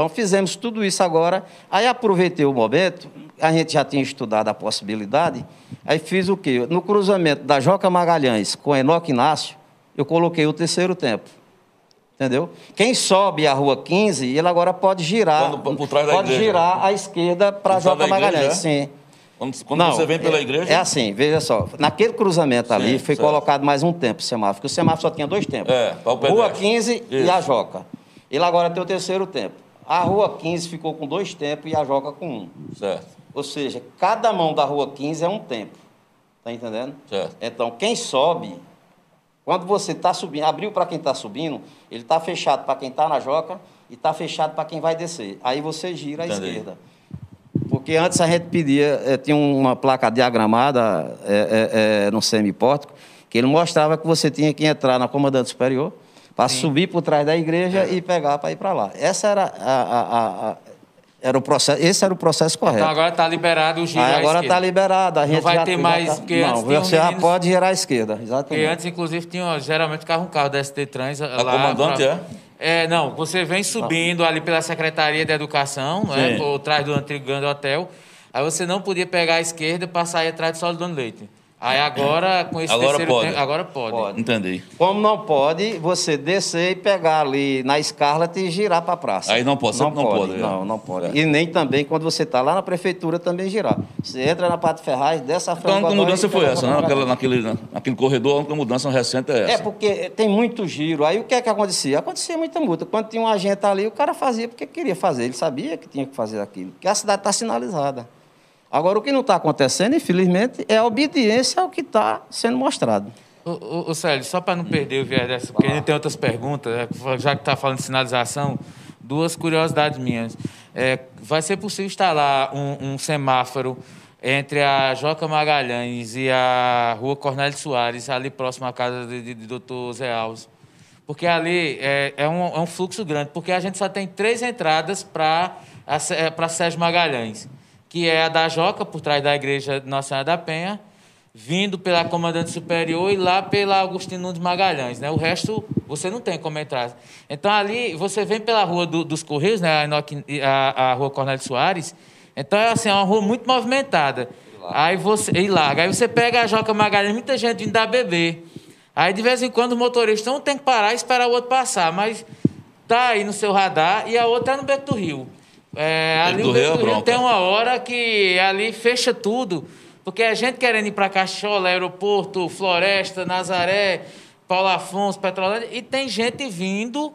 Então fizemos tudo isso agora. Aí aproveitei o momento, a gente já tinha estudado a possibilidade, aí fiz o quê? No cruzamento da Joca Magalhães com Enoque Inácio, eu coloquei o terceiro tempo. Entendeu? Quem sobe a rua 15, ele agora pode girar. Quando- pode girar à esquerda para trás Joca Magalhães. é? Sim. Quando, quando Não, você vem pela é- igreja. É assim, veja só. Naquele cruzamento ali Sim, foi certo. colocado mais um tempo o semáforo, porque o semáforo só tinha dois tempos. É, o Rua pedestre. 15 e Isso. a Joca. Ele agora tem o terceiro tempo. A Rua 15 ficou com dois tempos e a Joca com um. Certo, Ou seja, cada mão da Rua 15 é um tempo. Tá entendendo? certo. Então, quem sobe, quando você está subindo, abriu para quem está subindo, ele está fechado para quem está na Joca e está fechado para quem vai descer. Aí você gira à Entendi. esquerda. Porque antes a gente pedia, eh, tinha uma placa diagramada eh, eh, eh, no semipórtico, que ele mostrava que você tinha que entrar na comandante superior para subir por trás da igreja É. e pegar para ir para lá. Essa era a, a- a- a- era o processo, esse era o processo correto. Então agora está liberado o giro Aí agora está liberado. A gente vai já, ter já mais, tá- porque não, você já meninos- pode girar à esquerda, Porque exatamente. antes, inclusive, tinha, geralmente ficava um carro da ST Trans lá. comandante, pra- É, não, você vem subindo ali pela Secretaria de Educação, não é? Sim. por trás do antigo grande hotel. Aí você não podia pegar a esquerda para sair atrás do Solidão Leite. Aí agora, com esse Agora terceiro pode. tempo, agora pode. Pode. Entendi. Como não pode você descer e pegar ali na Scarlett e girar para a praça. Aí não pode, sempre não pode, é. Não, não pode. É. E nem também quando você está lá na prefeitura também girar. Você entra na Pátio Ferraz, desce a Então a mudança foi essa, né? Naquela, naquele, naquele corredor, a única mudança recente é essa. É, porque tem muito giro. Aí o que é que acontecia? Acontecia muita multa. Quando tinha um agente ali, o cara fazia porque queria fazer. Ele sabia que tinha que fazer aquilo. Porque a cidade está sinalizada. Agora, o que não está acontecendo, infelizmente, é a obediência ao que está sendo mostrado. Ô, Célio, só para não perder o viés dessa, porque a gente tem outras perguntas, é, já que está falando de sinalização, duas curiosidades minhas. É, vai ser possível instalar um, um semáforo entre a Joca Magalhães e a Rua Cornélio Soares, ali próximo à casa de, de, de doutor Zé Alves? Porque ali é, é, um, é um fluxo grande, porque a gente só tem três entradas para Sérgio Magalhães, que é a da Joca, por trás da igreja Nossa Senhora da Penha, vindo pela Comandante Superior e lá pela Agostinho Nunes Magalhães. Né? O resto você não tem como entrar. Então ali você vem pela Rua do- dos Correios, né? a, a, Rua Cornélio Soares, então é assim, é uma rua muito movimentada. Aí você, e larga. Aí você pega a Joca Magalhães, muita gente indo dar bebê. Aí de vez em quando o motorista não tem que parar e esperar o outro passar, mas tá aí no seu radar e a outra é no Beco do Rio. É, ali do Rio é do Rio bronca. tem uma hora que ali fecha tudo, porque a gente querendo ir para Cachola, aeroporto, Floresta, Nazaré, Paulo Afonso, Petrolândia, e tem gente vindo.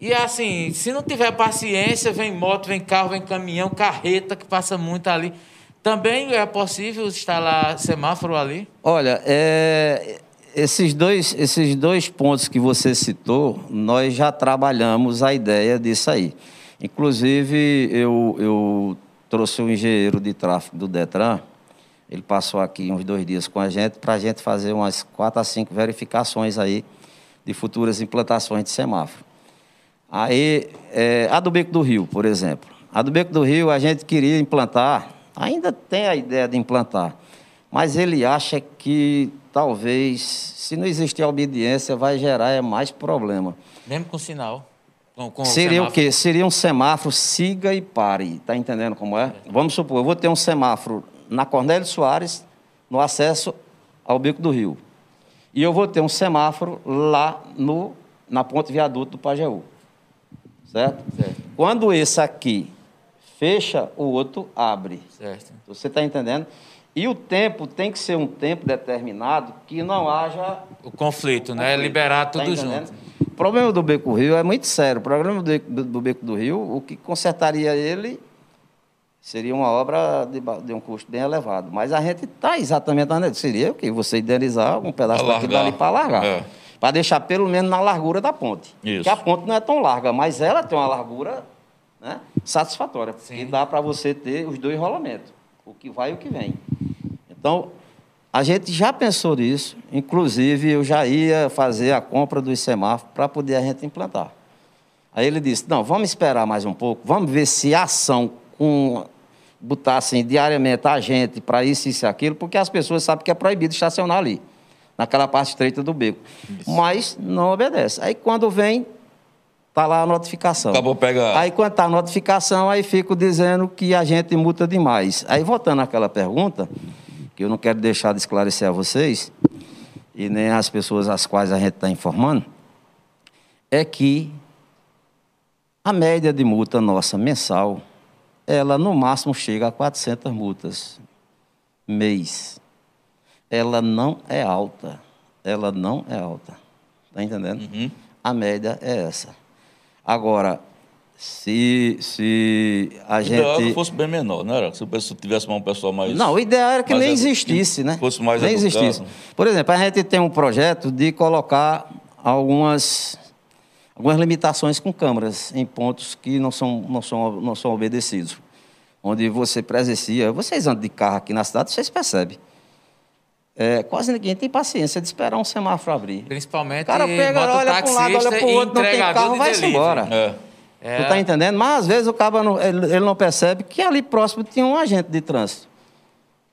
E assim, se não tiver paciência, vem moto, vem carro, vem caminhão, carreta que passa muito ali. Também é possível instalar semáforo ali? Olha, é, esses, dois, esses dois pontos que você citou, nós já trabalhamos a ideia disso aí. Inclusive, eu, eu trouxe um engenheiro de tráfego do Detran, ele passou aqui uns dois dias com a gente, para a gente fazer umas quatro a cinco verificações aí de futuras implantações de semáforo. Aí, é, a do Beco do Rio, por exemplo. A do Beco do Rio, a gente queria implantar, ainda tem a ideia de implantar, mas ele acha que talvez, se não existir obediência, vai gerar é mais problema. Mesmo com sinal. Com, com Seria o semáforo. quê? Seria um semáforo siga e pare. Tá entendendo como é? Vamos supor, eu vou ter um semáforo na Cornélio Soares, no acesso ao Beco do Rio. E eu vou ter um semáforo lá no, na ponte viaduto do Pajeú. Certo? Certo. Quando esse aqui fecha, o outro abre. Certo. Você está entendendo? E o tempo tem que ser um tempo determinado que não haja O conflito, né? conflito. Liberar Tá tudo entendendo? junto. O problema do Beco Rio é muito sério. O problema do, do- do Beco do Rio, o que consertaria ele seria uma obra de, de um custo bem elevado. Mas a gente está exatamente na Seria o que Você indenizar um pedaço daquilo Alargar. ali para largar. É. Para deixar pelo menos na largura da ponte. Isso. Porque a ponte não é tão larga, mas ela tem uma largura né, satisfatória. Porque Sim. dá para você ter os dois rolamentos. O que vai e o que vem. Então, a gente já pensou nisso, inclusive eu já ia fazer a compra dos semáforos para poder a gente implantar. Aí ele disse: não, vamos esperar mais um pouco, vamos ver se a ação com botar assim diariamente a gente para isso, isso e aquilo, porque as pessoas sabem que é proibido estacionar ali, naquela parte estreita do beco. Mas não obedece. Aí quando vem, Tá lá a notificação. Acabou pegar. Aí quando tá a notificação, aí fico dizendo que a gente multa demais. Aí voltando àquela pergunta, que eu não quero deixar de esclarecer a vocês, e nem as pessoas às quais a gente está informando, é que a média de multa nossa mensal, ela no máximo chega a 400 multas mês. Ela não é alta. Ela não é alta. Está entendendo? Uhum. A média é essa. Agora, se, se a O ideal é que gente. fosse bem menor, não era? Se o pessoal tivesse uma pessoa mais. Não, o ideal era que nem existisse, que né? Fosse mais nem educado. existisse. Por exemplo, a gente tem um projeto de colocar algumas, algumas limitações com câmeras em pontos que não são, não são, não são obedecidos. Onde você presencia, vocês andam de carro aqui na cidade, vocês percebem. É, quase ninguém tem paciência de esperar um semáforo abrir. Principalmente O cara pega, olha para um lado, olha para o outro, não tem carro, vai-se embora. É. É. Tu tá entendendo? Mas às vezes o cara não, ele, ele não percebe que ali próximo tinha um agente de trânsito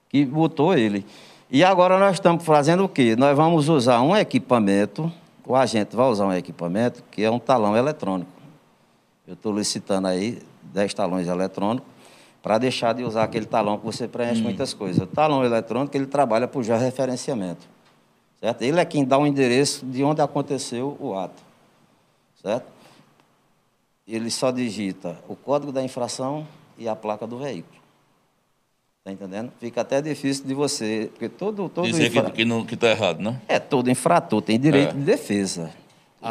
que botou ele. E agora nós estamos fazendo o quê? Nós vamos usar um equipamento, o agente vai usar um equipamento que é um talão eletrônico. Eu estou licitando aí 10 talões eletrônicos para deixar de usar aquele talão que você preenche muitas coisas. O talão eletrônico ele trabalha por georreferenciamento. Certo? Ele é quem dá o endereço de onde aconteceu o ato. Certo? Ele só digita o código da infração e a placa do veículo. Está entendendo? Fica até difícil de você, porque todo, todo Dizer infra- que, que, não, que tá errado, né? é todo infrator tem direito É. de defesa.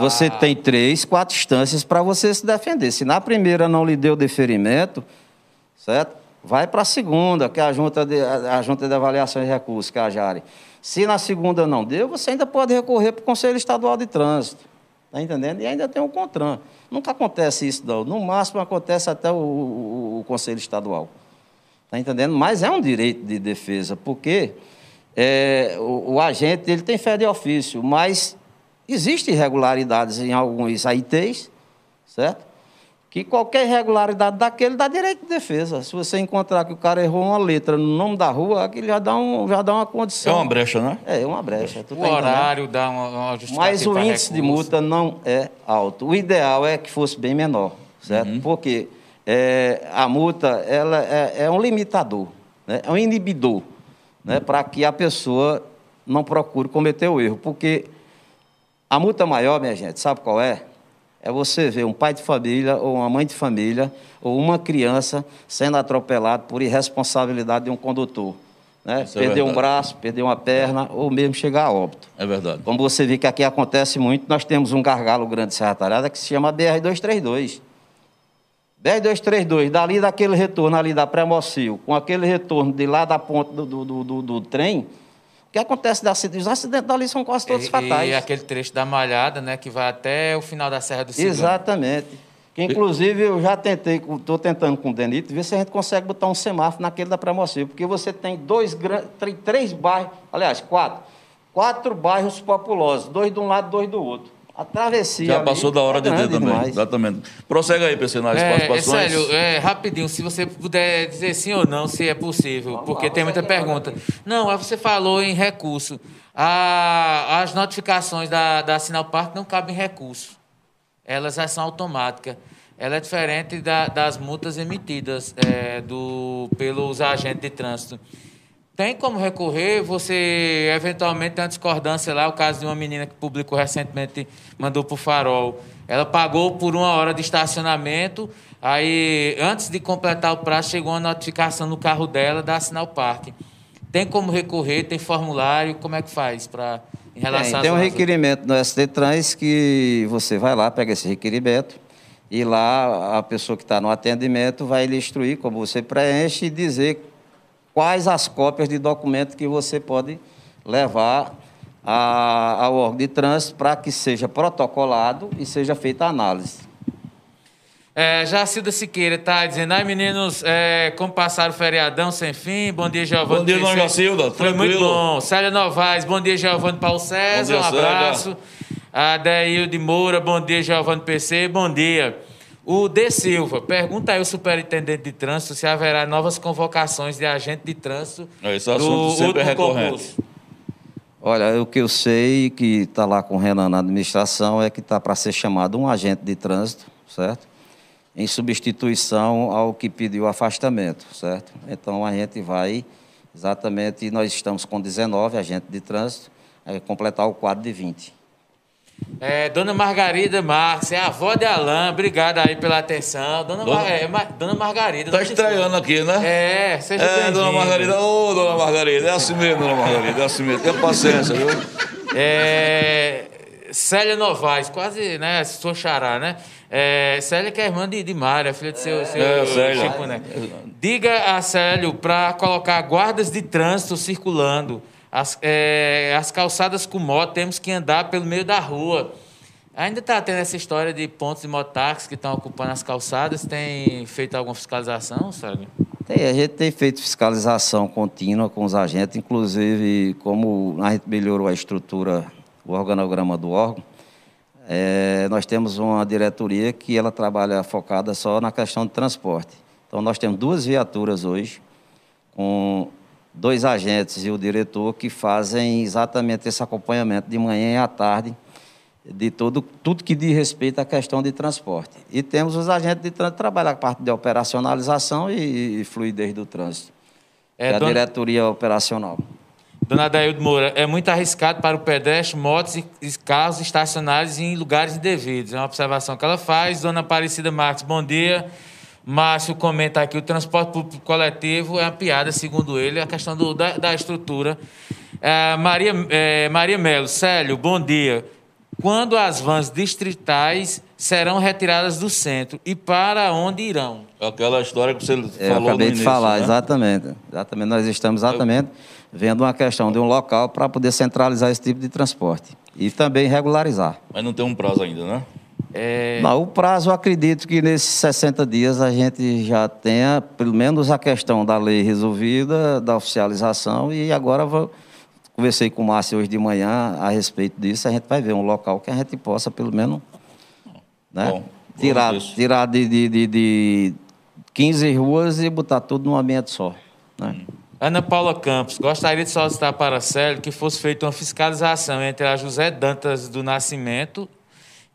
Você tem três, quatro instâncias para você se defender. Se na primeira não lhe deu deferimento, certo? Vai para a segunda, que é a junta, de, a a junta de avaliação de recursos, que é a JARE. Se na segunda não deu, você ainda pode recorrer para o Conselho Estadual de Trânsito. Está entendendo? E ainda tem o CONTRAN. Nunca acontece isso, não. No máximo acontece até o, o- o Conselho Estadual. Está entendendo? Mas é um direito de defesa, porque é, o, o agente ele tem fé de ofício, mas existem irregularidades em alguns AITs, certo? Que qualquer irregularidade daquele dá direito de defesa. Se você encontrar que o cara errou uma letra no nome da rua, aquilo já dá, um, já dá uma É condição. uma brecha, né? É, uma brecha. tu O tá entendendo? horário dá uma, uma justificativa Mas o índice de recurso. multa não é alto. O ideal é que fosse bem menor, certo? Porque é, a multa ela é, é um limitador, né? é um inibidor, né? para que a pessoa não procure cometer o erro. Porque a multa maior, minha gente, sabe qual é? É você ver um pai de família ou uma mãe de família ou uma criança sendo atropelado por irresponsabilidade de um condutor. Né? É Perder um verdade. braço, perder uma perna ou mesmo chegar a óbito. É verdade. Como você vê que aqui acontece muito, nós temos um gargalo grande de Serra Talhada que se chama BR-232. BR-232, dali daquele retorno ali da Pré-Mocil, com aquele retorno de lá da ponta do, do, do, do- do trem, o que acontece de acidente? Os acidentes dali são quase todos e, fatais. E aquele trecho da Malhada, né, que vai até o final da Serra do Cigano. Exatamente. Que, inclusive, eu já tentei, estou tentando com o Denito, ver se a gente consegue botar um semáforo naquele da Pré-Mocil, porque você tem dois, três bairros, aliás, quatro, quatro bairros populosos, dois de um lado, dois do outro. A travessia Já ali passou da hora é de ter grande também. demais. Exatamente. Prossegue aí, PC, nas É, é participações. sério, é, rapidinho, se você puder dizer sim ou não, se é possível, porque tem muita pergunta. Não, você falou em recurso. A- as notificações da, da Sinal Parque não cabem em recurso. Elas já são automáticas. Ela é diferente da- das multas emitidas é, do, pelos agentes de trânsito. Tem como recorrer, você eventualmente tem uma discordância lá, o caso de uma menina que publicou recentemente, mandou para o Farol. Ela pagou por uma hora de estacionamento, aí antes de completar o prazo chegou uma notificação no carro dela da Sinal Parque. Tem como recorrer, tem formulário, como é que faz para em relação Tem, às tem um requerimento no SD Trans que você vai lá, pega esse requerimento e lá a pessoa que está no atendimento vai lhe instruir como você preenche e dizer quais as cópias de documento que você pode levar a- ao órgão de trânsito para que seja protocolado e seja feita a análise. É, Jacilda Siqueira está dizendo, ai meninos, é, como passaram o feriadão sem fim, bom dia, Giovanni. Bom dia, dona. Jacilda, Foi muito bom. Célia Novaes, bom dia, Giovanni Paulo César, Bom dia, um Célia. abraço. Adeil de Moura, bom dia, Giovanni PC, bom dia. O D. Silva, pergunta aí ao superintendente de trânsito se haverá novas convocações de agente de trânsito É, esse assunto sempre é recorrente. concurso. Olha, o que eu sei que está lá com o Renan na administração é que está para ser chamado um agente de trânsito, certo? Em substituição ao que pediu afastamento, certo? Então a gente vai exatamente, nós estamos com 19 agentes de trânsito, é completar o quadro de 20. É, Dona Margarida Marques, é a avó de Alain, obrigada aí pela atenção. Dona, Dona, Mar... é, Dona Margarida. Tá estreando aqui, né? É, seja É, Dona Margarida, ô, oh, Dona Margarida, é assim mesmo, Dona Margarida, é assim mesmo. Tenha paciência, viu? É, Célia Novaes, quase, né, sua xará, né? É, Célia que é irmã de, de Mária, filha de seu, seu é, Célia. Chico, né? Diga a Célio para colocar guardas de trânsito circulando as, é, as calçadas com moto, temos que andar pelo meio da rua. Ainda está tendo essa história de pontos de mototáxi que estão ocupando as calçadas. Tem feito alguma fiscalização, Sérgio? Tem, a gente tem feito fiscalização contínua com os agentes, inclusive como a gente melhorou a estrutura, o organograma do órgão, é, nós temos uma diretoria que ela trabalha focada só na questão de transporte. Então nós temos duas viaturas hoje com dois agentes e o diretor que fazem exatamente esse acompanhamento de manhã e à tarde de todo, tudo que diz respeito à questão de transporte. E temos os agentes de trânsito que trabalham a parte de operacionalização e, e fluidez do trânsito. É, é a dona... diretoria operacional. Dona Daildo Moura, é muito arriscado para o pedestre, motos e carros estacionados em lugares indevidos. É uma observação que ela faz. Dona Aparecida Marques, bom dia. Márcio comenta aqui, o transporte público coletivo é uma piada, segundo ele, a questão do, da, da, estrutura. É, Maria, é, Maria Melo, Célio, bom dia. Quando as vans distritais serão retiradas do centro e para onde irão? Aquela história que você falou Eu acabei de início, falar, né? exatamente. Exatamente, nós estamos exatamente vendo uma questão de um local para poder centralizar esse tipo de transporte e também regularizar. Mas não tem um prazo ainda, né? É... Não, o prazo, eu acredito que nesses 60 dias a gente já tenha, pelo menos, a questão da lei resolvida, da oficialização, e agora vou, conversei com o Márcio hoje de manhã a respeito disso, a gente vai ver um local que a gente possa, pelo menos, né, Bom, tirar, tirar de, de, de, de 15 ruas e botar tudo num ambiente só. Né? Ana Paula Campos, gostaria de solicitar para a Célio que fosse feita uma fiscalização entre a José Dantas do Nascimento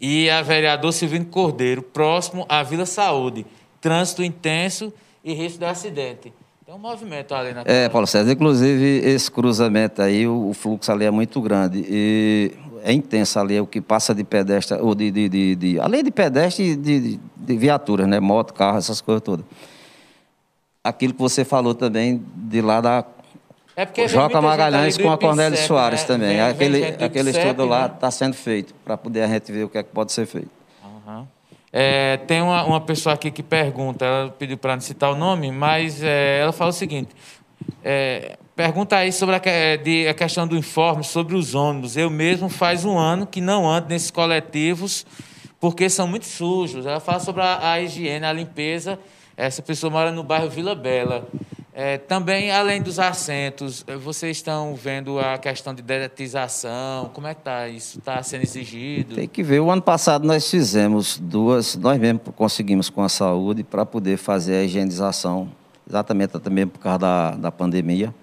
e a vereador Silvino Cordeiro, próximo à Vila Saúde. Trânsito intenso e risco de acidente. Tem um movimento ali na É, Paulo César, inclusive esse cruzamento aí, o, o, fluxo ali é muito grande. E é intenso ali, é o que passa de pedestre, ou de, de, de, de além de pedestre de, de, de viaturas, né? Moto, carro, essas coisas todas. Aquilo que você falou também de lá da é porque Joca Magalhães com a Cornélio Soares né? também. Vem, aquele vem aquele estudo lá está né? sendo feito para poder a gente ver o que é que pode ser feito. Uhum. É, tem uma, uma pessoa aqui que pergunta, ela pediu para não citar o nome, mas é, ela fala o seguinte: é, pergunta aí sobre a, de, a, questão do informe sobre os ônibus. Eu mesmo faz um ano que não ando nesses coletivos porque são muito sujos. Ela fala sobre a, a higiene, a limpeza. Essa pessoa mora no bairro Vila Bela. É, também, além dos assentos, eh, vocês estão vendo a questão de dedetização? Como é que está isso? Está sendo exigido? Tem que ver. O ano passado nós fizemos duas, nós mesmos conseguimos com a saúde para poder fazer a higienização, exatamente também por causa da, da pandemia.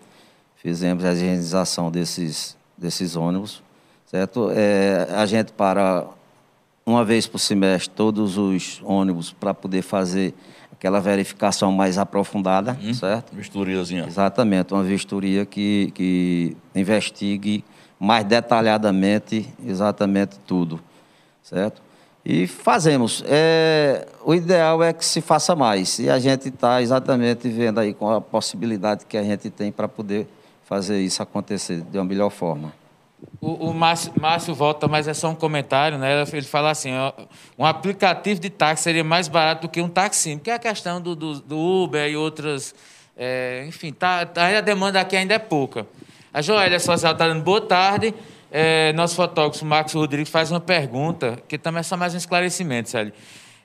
Fizemos a higienização desses, desses ônibus, certo? É, a gente para uma vez por semestre todos os ônibus para poder fazer aquela verificação mais aprofundada, hum, certo? Vistoriazinha. Exatamente, uma vistoria que, que investigue mais detalhadamente exatamente tudo, certo? E fazemos. É, o ideal é que se faça mais. E a gente está exatamente vendo aí com a possibilidade que a gente tem para poder fazer isso acontecer de uma melhor forma. O, o Márcio, Márcio, volta, mas é só um comentário, né? Ele fala assim: ó, um aplicativo de táxi seria mais barato do que um táxi, porque é a questão do, do, do Uber e outras. É, enfim, tá, tá, a demanda aqui ainda é pouca. A Joélia Social está dando boa tarde. É, nosso fotógrafo Marcos Rodrigues faz uma pergunta, que também é só mais um esclarecimento, Célio.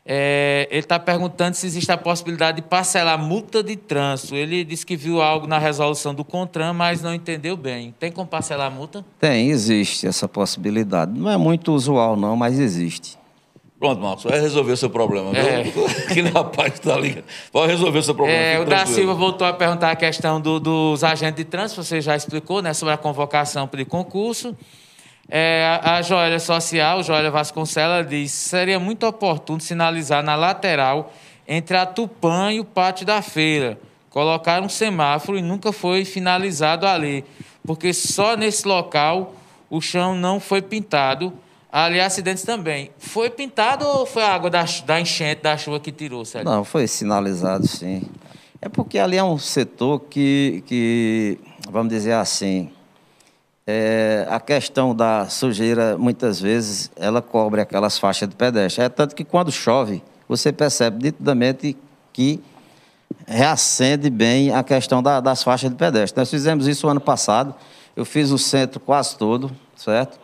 É, ele está perguntando se existe a possibilidade de parcelar multa de trânsito. Ele disse que viu algo na resolução do CONTRAN, mas não entendeu bem. Tem como parcelar a multa? Tem, existe essa possibilidade. Não é muito usual, não, mas existe. Pronto, Marcos, vai resolver o seu problema. viu? É. Aquele (laughs) rapaz que está ali. Vai resolver o seu problema. É, o da. Silva voltou a perguntar a questão do- dos agentes de trânsito, você já explicou, né, sobre a convocação para o concurso. É, a, Joélia Social, Joélia Vasconcelos, diz seria muito oportuno sinalizar na lateral entre a Tupã e o pátio da feira. Colocar um semáforo e nunca foi finalizado ali, porque só nesse local o chão não foi pintado. Ali acidentes também. Foi pintado ou foi a água da, da enchente, da chuva que tirou, Sérgio? Não, foi sinalizado, sim. É porque ali é um setor que, que vamos dizer assim, é, a questão da sujeira, muitas vezes, ela cobre aquelas faixas de pedestre. É tanto que quando chove, você percebe nitidamente que reacende bem a questão da- das faixas de pedestre. Nós fizemos isso ano passado, eu fiz o centro quase todo, certo?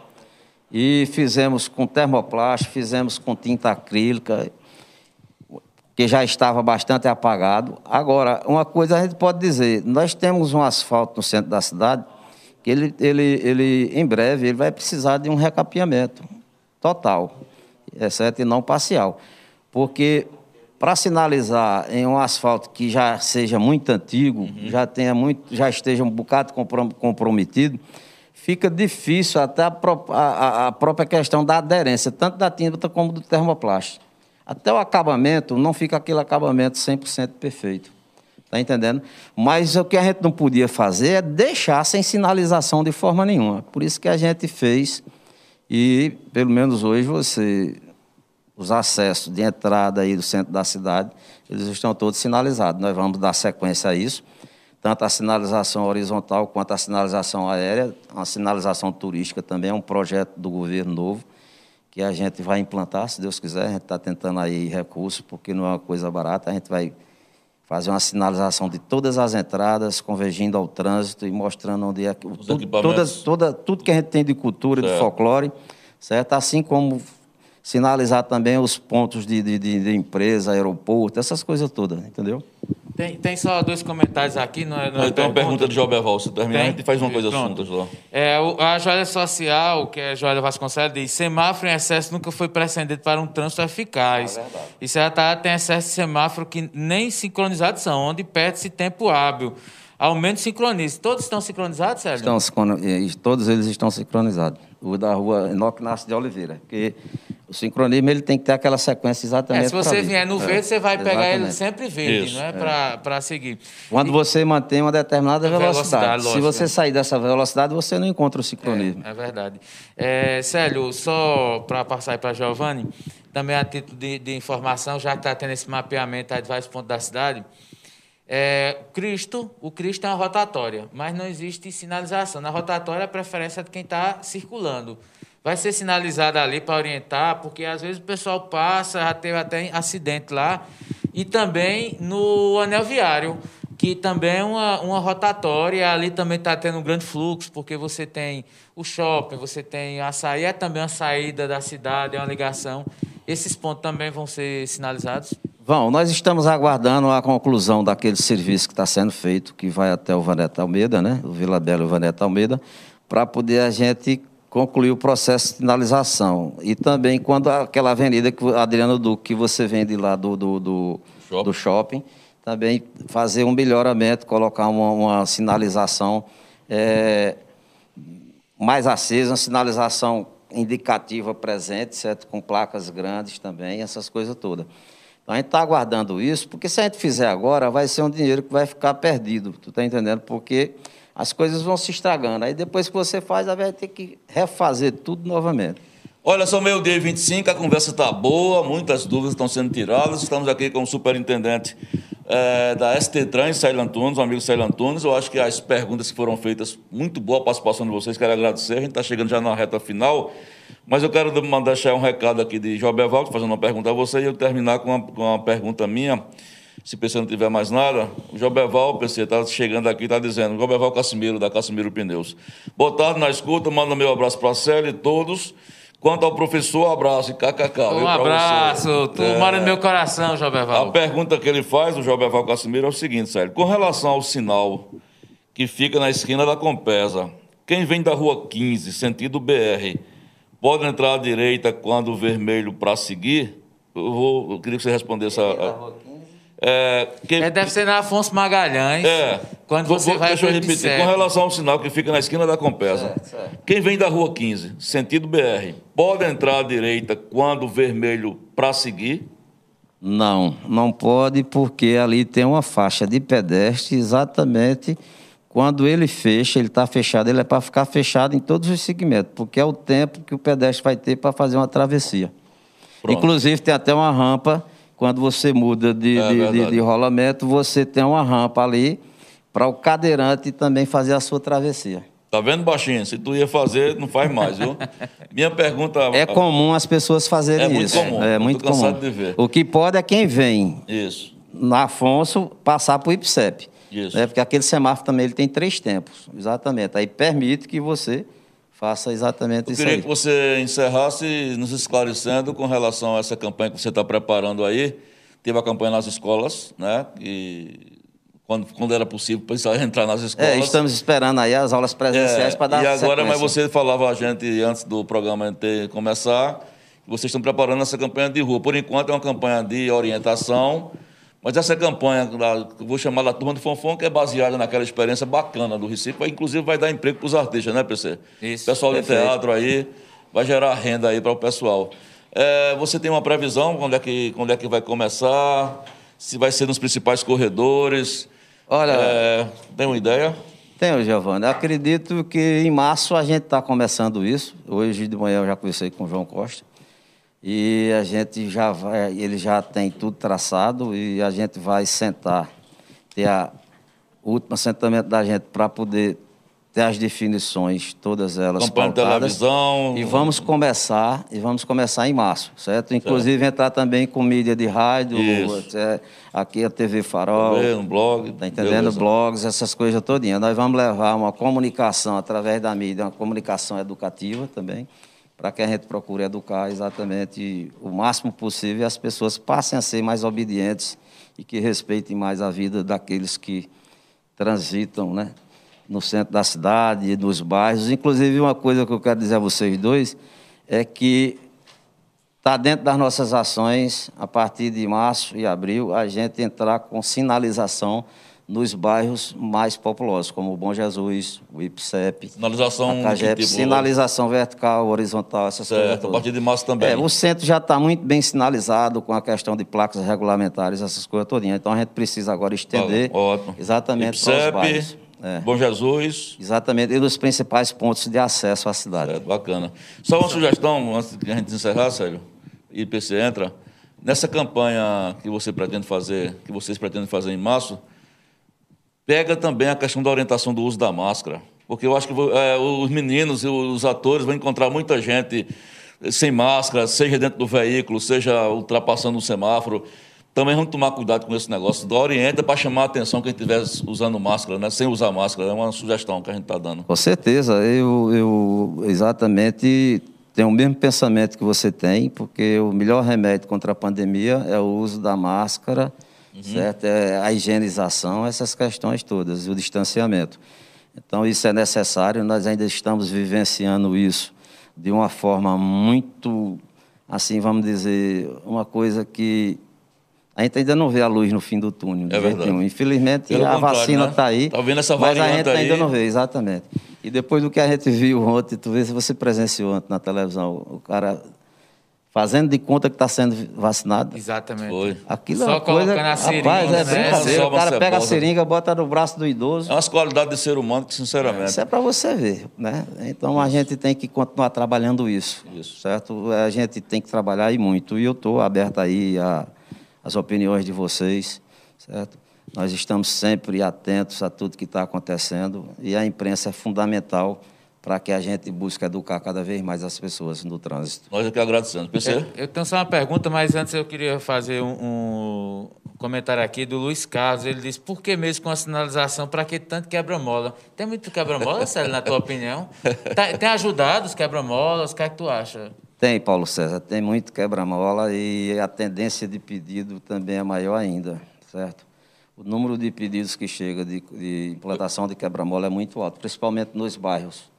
E fizemos com termoplástico, fizemos com tinta acrílica, que já estava bastante apagado. Agora, uma coisa a gente pode dizer, nós temos um asfalto no centro da cidade ele, ele, ele em breve ele vai precisar de um recapeamento total, certo? E não parcial. Porque para sinalizar em um asfalto que já seja muito antigo, já tenha muito, já esteja um bocado comprom- comprometido, fica difícil até a- a- a própria questão da aderência, tanto da tinta como do termoplástico. Até o acabamento, não fica aquele acabamento 100% perfeito. Está entendendo? Mas o que a gente não podia fazer é deixar sem sinalização de forma nenhuma. Por isso que a gente fez, e pelo menos hoje você, os acessos de entrada aí do centro da cidade, eles estão todos sinalizados. Nós vamos dar sequência a isso, tanto a sinalização horizontal quanto a sinalização aérea, a sinalização turística também é um projeto do governo novo que a gente vai implantar, se Deus quiser. A gente está tentando aí recursos, porque não é uma coisa barata. A gente vai fazer uma sinalização de todas as entradas, convergindo ao trânsito e mostrando onde é Os tudo, todas, toda, tudo que a gente tem de cultura, de Certo. folclore, certo? Assim como sinalizar também os pontos de, de, de, de empresa, aeroporto, essas coisas todas, entendeu? Tem, tem só dois comentários aqui, não é? Não é Então, uma pergunta de Joberval. Se terminar, a Tem? gente faz uma coisa Pronto. assunto, João. É, o- a Joalha Social, que é a Joalha Vasconcelos, diz: semáforo em excesso nunca foi precedente para um trânsito eficaz. É E Serra tem excesso de semáforo que nem sincronizados são, onde perde-se tempo hábil. Aumento sincronize. Todos estão sincronizados, Sérgio? Estão, sincrono- e todos eles estão sincronizados. O da rua Enoque Nasce de Oliveira. Porque o sincronismo ele tem que ter aquela sequência exatamente É, se você vier no É, verde, você vai pegar ele exatamente. sempre verde, Isso, não é? Para seguir. Quando você mantém uma determinada Velocidade, velocidade. Se você né? sair dessa velocidade, você não encontra o sincronismo. É verdade. É, Célio, só para passar aí para Giovanni, também a título de, de informação, já que está tendo esse mapeamento aí de vários pontos da cidade, é, Cristo, o Cristo é uma rotatória, mas não existe sinalização. Na rotatória, a preferência é de quem está circulando. Vai ser sinalizado ali para orientar, porque às vezes o pessoal passa, já teve até acidente lá, e também no anel viário que também é uma, uma rotatória, ali também está tendo um grande fluxo, porque você tem o shopping, você tem a saída, é também uma saída da cidade, é uma ligação. Esses pontos também vão ser sinalizados? Vão, nós estamos aguardando a conclusão daquele serviço que está sendo feito, que vai até o Vaneta Almeida, né? O Vila Bela e o Vaneta Almeida, para poder a gente concluir o processo de sinalização. E também quando aquela avenida, que, Adriano Duque, que você vende lá do, do, do, Shopping. do shopping, também fazer um melhoramento, colocar uma, uma sinalização eh, mais acesa, uma sinalização indicativa presente, certo? Com placas grandes também, essas coisas todas. Então a gente está aguardando isso, porque se a gente fizer agora, vai ser um dinheiro que vai ficar perdido, tu está entendendo? Porque as coisas vão se estragando. Aí depois que você faz, vai ter que refazer tudo novamente. Olha, são meio-dia e 25, a conversa está boa, muitas dúvidas estão sendo tiradas. Estamos aqui com o superintendente eh, da ST Trans, o amigo Célio. Eu acho que as perguntas que foram feitas, muito boa a participação de vocês, quero agradecer. A gente está chegando já na reta final, mas eu quero mandar um recado aqui de Joberval, fazendo uma pergunta a você, e eu terminar com uma, com uma pergunta minha. Se o PC não tiver mais nada, o Joberval, PC, está chegando aqui, está dizendo, Joberval Cassimiro, da Cassimiro Pneus. Boa tarde, na escuta, manda meu abraço para a Célio e todos. Quanto ao professor, abraço e kkk. Um abraço, tu É, mora no meu coração, A Joberval. pergunta que ele faz, o Joberval Cassimiro, é o seguinte, Sérgio. Com relação ao sinal que fica na esquina da Compesa, quem vem da rua 15, sentido BR, pode entrar à direita quando o vermelho para seguir. Eu, vou, eu queria que você respondesse a. É, que, é, deve ser na Afonso Magalhães. É. Quando você vou, vai Deixa eu repetir. Com relação ao sinal que fica na esquina da Compesa. Certo, certo. Quem vem da rua 15, sentido BR, pode entrar à direita quando o vermelho para seguir? Não, não pode, porque ali tem uma faixa de pedestre exatamente quando ele fecha, ele está fechado, ele é para ficar fechado em todos os segmentos, porque é o tempo que o pedestre vai ter para fazer uma travessia. Pronto. Inclusive, tem até uma rampa, quando você muda de, é de, de, de rolamento, você tem uma rampa ali para o cadeirante também fazer a sua travessia. Tá vendo, baixinho? Se tu ia fazer, não faz mais, viu? (laughs) Minha pergunta. É comum as pessoas fazerem é isso. Muito comum, é muito comum. De ver. O que pode é quem vem. Isso. Na Afonso passar para o IPSEP. Isso. Né? Porque aquele semáforo também ele tem três tempos, exatamente. Aí permite que você faça exatamente Eu isso queria aí. que você encerrasse nos esclarecendo com relação a essa campanha que você está preparando aí. Teve a campanha nas escolas, né? E quando, quando era possível precisar entrar nas escolas. É, estamos esperando aí as aulas presenciais é, para dar E agora, sequência. mas você falava a gente antes do programa ter começar, que vocês estão preparando essa campanha de rua. Por enquanto é uma campanha de orientação mas essa campanha, vou chamar da Turma do Fonfon, que é baseada naquela experiência bacana do Recife, inclusive vai dar emprego para os artistas, né, PC? Isso. Pessoal de teatro aí, vai gerar renda aí para o pessoal. É, você tem uma previsão quando é, que, quando é que vai começar? Se vai ser nos principais corredores? Olha. É, tem uma ideia? Tenho, Giovanni. Acredito que em março a gente está começando isso. Hoje de manhã eu já conversei com o João Costa. E a gente já vai, ele já tem tudo traçado e a gente vai sentar, ter a, o último assentamento da gente para poder ter as definições, todas elas Campanha pautadas. televisão. E vamos começar, e vamos começar em março, certo? Inclusive certo. entrar também com mídia de rádio, é, aqui a TV Farol. Um blog. Tá entendendo? Beleza. Blogs, essas coisas todinhas. Nós vamos levar uma comunicação através da mídia, uma comunicação educativa também para que a gente procure educar exatamente o máximo possível e as pessoas passem a ser mais obedientes e que respeitem mais a vida daqueles que transitam né, no centro da cidade e nos bairros. Inclusive, uma coisa que eu quero dizer a vocês dois é que está dentro das nossas ações, a partir de março e abril, a gente entrar com sinalização nos bairros mais populosos, como o Bom Jesus, o IPSEP, sinalização, tipo... sinalização vertical, horizontal, essas certo, coisas. a partir de março também. É, o centro já está muito bem sinalizado com a questão de placas regulamentares, essas coisas todinhas. Então a gente precisa agora estender Ótimo. exatamente IPSEP, para os bairros. É. Bom Jesus. Exatamente, e nos principais pontos de acesso à cidade. Certo, bacana. Só uma sugestão, antes de a gente encerrar, Sérgio, IPC entra. Nessa campanha que você pretende fazer, que vocês pretendem fazer em março, pega também a questão da orientação do uso da máscara. Porque eu acho que é, os meninos e os atores vão encontrar muita gente sem máscara, seja dentro do veículo, seja ultrapassando o semáforo. Também vamos tomar cuidado com esse negócio. Da orienta para chamar a atenção quem estiver usando máscara, né? sem usar máscara. É uma sugestão que a gente está dando. Com certeza. Eu, eu exatamente tenho o mesmo pensamento que você tem, porque o melhor remédio contra a pandemia é o uso da máscara uhum. certo? É a higienização, essas questões todas, e o distanciamento. Então, isso é necessário, nós ainda estamos vivenciando isso de uma forma muito, assim, vamos dizer, uma coisa que a gente ainda não vê a luz no fim do túnel. É verdade. Nenhum. Infelizmente, Pelo a vacina está né? aí. Tá vendo essa mas a gente aí. ainda não vê, exatamente. E depois do que a gente viu ontem, tu vê se você presenciou ontem na televisão, o cara fazendo de conta que está sendo vacinado. Exatamente. Foi. Aquilo Só é uma coisa, a seringa, rapaz, é né? brincadeira. O cara pega a seringa, bota no braço do idoso. É umas qualidades de ser humano que, sinceramente... Isso é para você ver, né? Então, a gente tem que continuar trabalhando isso, isso. certo? A gente tem que trabalhar e muito. E eu estou aberto aí às opiniões de vocês, certo? Nós estamos sempre atentos a tudo que está acontecendo e a imprensa é fundamental para que a gente busque educar cada vez mais as pessoas no trânsito. Nós aqui agradecemos. PC? Eu, eu tenho só uma pergunta, mas antes eu queria fazer um, um comentário aqui do Luiz Carlos. Ele disse, por que mesmo com a sinalização, para que tanto quebra-mola? Tem muito quebra-mola, Célio, na tua opinião? Tá, tem ajudado os quebra-molas? O que é que tu acha? Tem, Paulo César, tem muito quebra-mola e a tendência de pedido também é maior ainda, certo? O número de pedidos que chega de, de implantação de quebra-mola é muito alto, principalmente nos bairros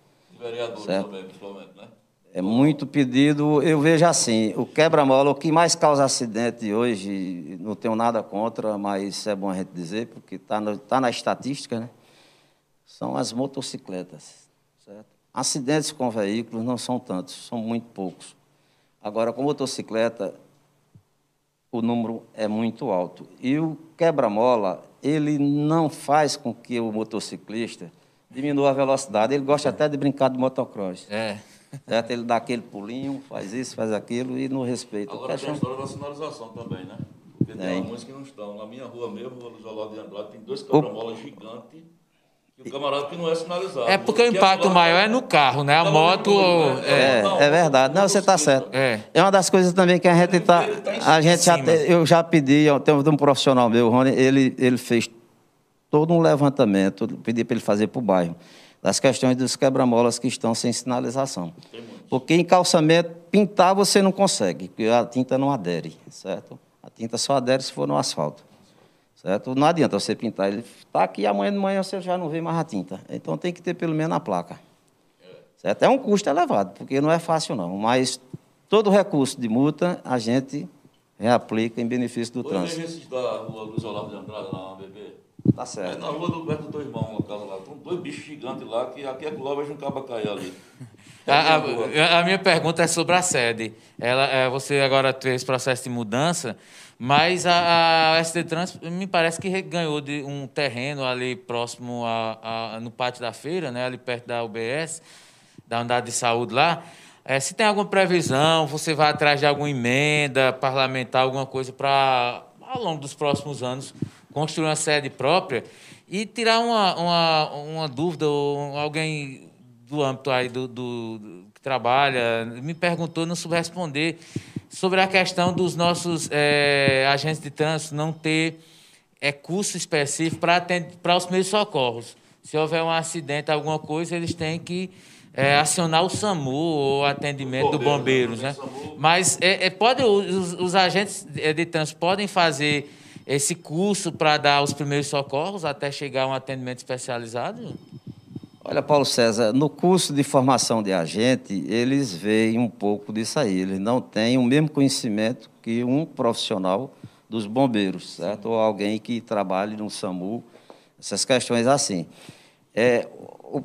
vereadores certo? também, principalmente, né? É muito pedido. Eu vejo assim, o quebra-mola, o que mais causa acidente hoje, não tenho nada contra, mas é bom a gente dizer, porque está tá na estatística, né? São as motocicletas. Certo? Acidentes com veículos não são tantos, são muito poucos. Agora, com motocicleta, o número é muito alto. E o quebra-mola, ele não faz com que o motociclista diminua a velocidade. Ele gosta até de brincar de motocross. É. Certo? Ele dá aquele pulinho, faz isso, faz aquilo e não respeita. Agora tem a história da sinalização também, né? Porque tem alguns que não estão. Na minha rua mesmo, Luiz Olavo de Andrade, tem dois quebra-molas gigantes e o camarada que não é sinalizado. É porque o impacto maior é no carro, né? A moto. É, é, é verdade. Não, você está certo. É. é uma das coisas também que a gente está. Tá a gente já, eu já pedi, tem um profissional meu, Rony, ele, ele fez todo um levantamento, pedi para ele fazer para o bairro das questões dos quebra-molas que estão sem sinalização. Porque em calçamento, pintar você não consegue, porque a tinta não adere, certo? A tinta só adere se for no asfalto. Certo? Não adianta você pintar. Ele está aqui, amanhã de manhã você já não vê mais a tinta. Então tem que ter pelo menos a placa. Certo? É um custo elevado, porque não é fácil não. Mas todo recurso de multa a gente reaplica em benefício do trânsito. Hoje da rua Luiz Olavo de Andrade, lá, bebê. Tá certo. É na rua do Beto do teu irmão, uma casa lá. Tem dois bichos gigantes lá, que aqui é que lá vejo um cabo cair ali. (laughs) A, a, a, minha pergunta é sobre a sede. Ela, é, você agora fez processo de mudança, mas a, a SD Trans me parece que ganhou de um terreno ali próximo a, a, no pátio da feira, né, ali perto da UBS, da unidade de saúde lá. É, se tem alguma previsão, você vai atrás de alguma emenda parlamentar, alguma coisa para, ao longo dos próximos anos, construir uma sede própria e tirar uma, uma, uma dúvida, ou alguém do âmbito aí do, do, do, que trabalha me perguntou, não soube responder, sobre a questão dos nossos é, agentes de trânsito não ter é, curso específico para os meios socorros. Se houver um acidente, alguma coisa, eles têm que é, acionar o SAMU ou atendimento do bombeiros, né? Mas é, é, pode, os, os agentes de trânsito podem fazer esse curso para dar os primeiros socorros até chegar a um atendimento especializado? Olha, Paulo César, no curso de formação de agente, eles veem um pouco disso aí. Eles não têm o mesmo conhecimento que um profissional dos bombeiros, certo? Ou alguém que trabalhe no SAMU, essas questões assim. É, o,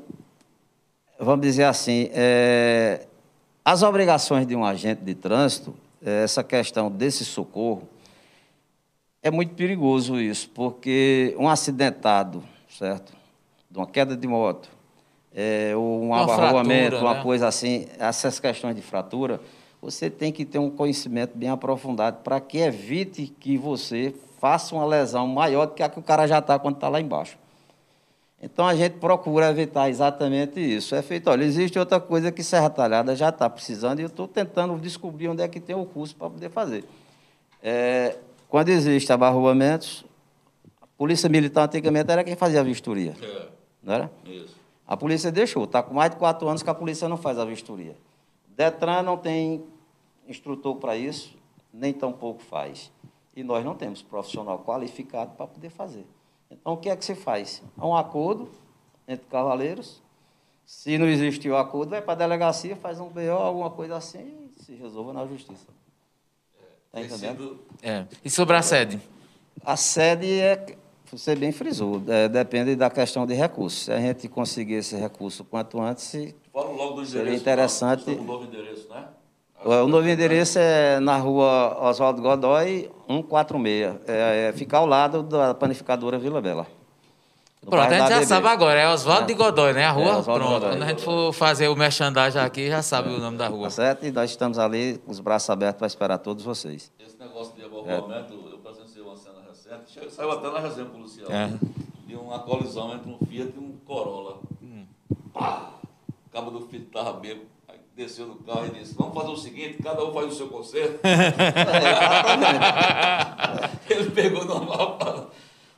vamos dizer assim, é, as obrigações de um agente de trânsito, é, essa questão desse socorro, é muito perigoso isso, porque um acidentado, certo? De uma queda de moto, é, ou um uma abarroamento, fratura, uma né? coisa assim, essas questões de fratura, você tem que ter um conhecimento bem aprofundado para que evite que você faça uma lesão maior do que a que o cara já está quando está lá embaixo. Então a gente procura evitar exatamente isso. É feito, olha, existe outra coisa que Serra Talhada já está precisando e eu estou tentando descobrir onde é que tem o curso para poder fazer. É, quando existem abarroamentos, a polícia militar antigamente era quem fazia a vistoria. É. Não era? Isso. A polícia deixou. Está com mais de quatro anos que a polícia não faz a vistoria. Detran não tem instrutor para isso, nem tampouco faz. E nós não temos profissional qualificado para poder fazer. Então, o que é que se faz? Há um acordo entre cavaleiros. Se não existiu o acordo, vai para a delegacia, faz um BO, alguma coisa assim, e se resolva na justiça. Está entendendo? É. E sobre a sede? A sede é, você bem frisou, é, depende da questão de recursos. Se a gente conseguir esse recurso quanto antes, Fala logo do seria interessante. O novo endereço, né? O novo endereço é na rua Oswaldo Godoy, 146. É, é, fica ao lado da panificadora Vila Bela. Pronto, a gente já sabe agora, é Oswaldo é. de Godoy, né? A rua? É, Pronto, Godoy. quando a gente for fazer o merchandising aqui, já sabe é. o nome da rua. Tá certo? E nós estamos ali, com os braços abertos para esperar todos vocês. Esse negócio de abortamento, é. eu presenciei uma cena recente, saiu até na resenha policial, é. de uma colisão entre um Fiat e um Corolla. Hum. Pá! O cabo do Fiat estava bêbado, desceu do carro e disse, vamos fazer o seguinte, cada um faz o seu conserto. (laughs) Ele pegou normal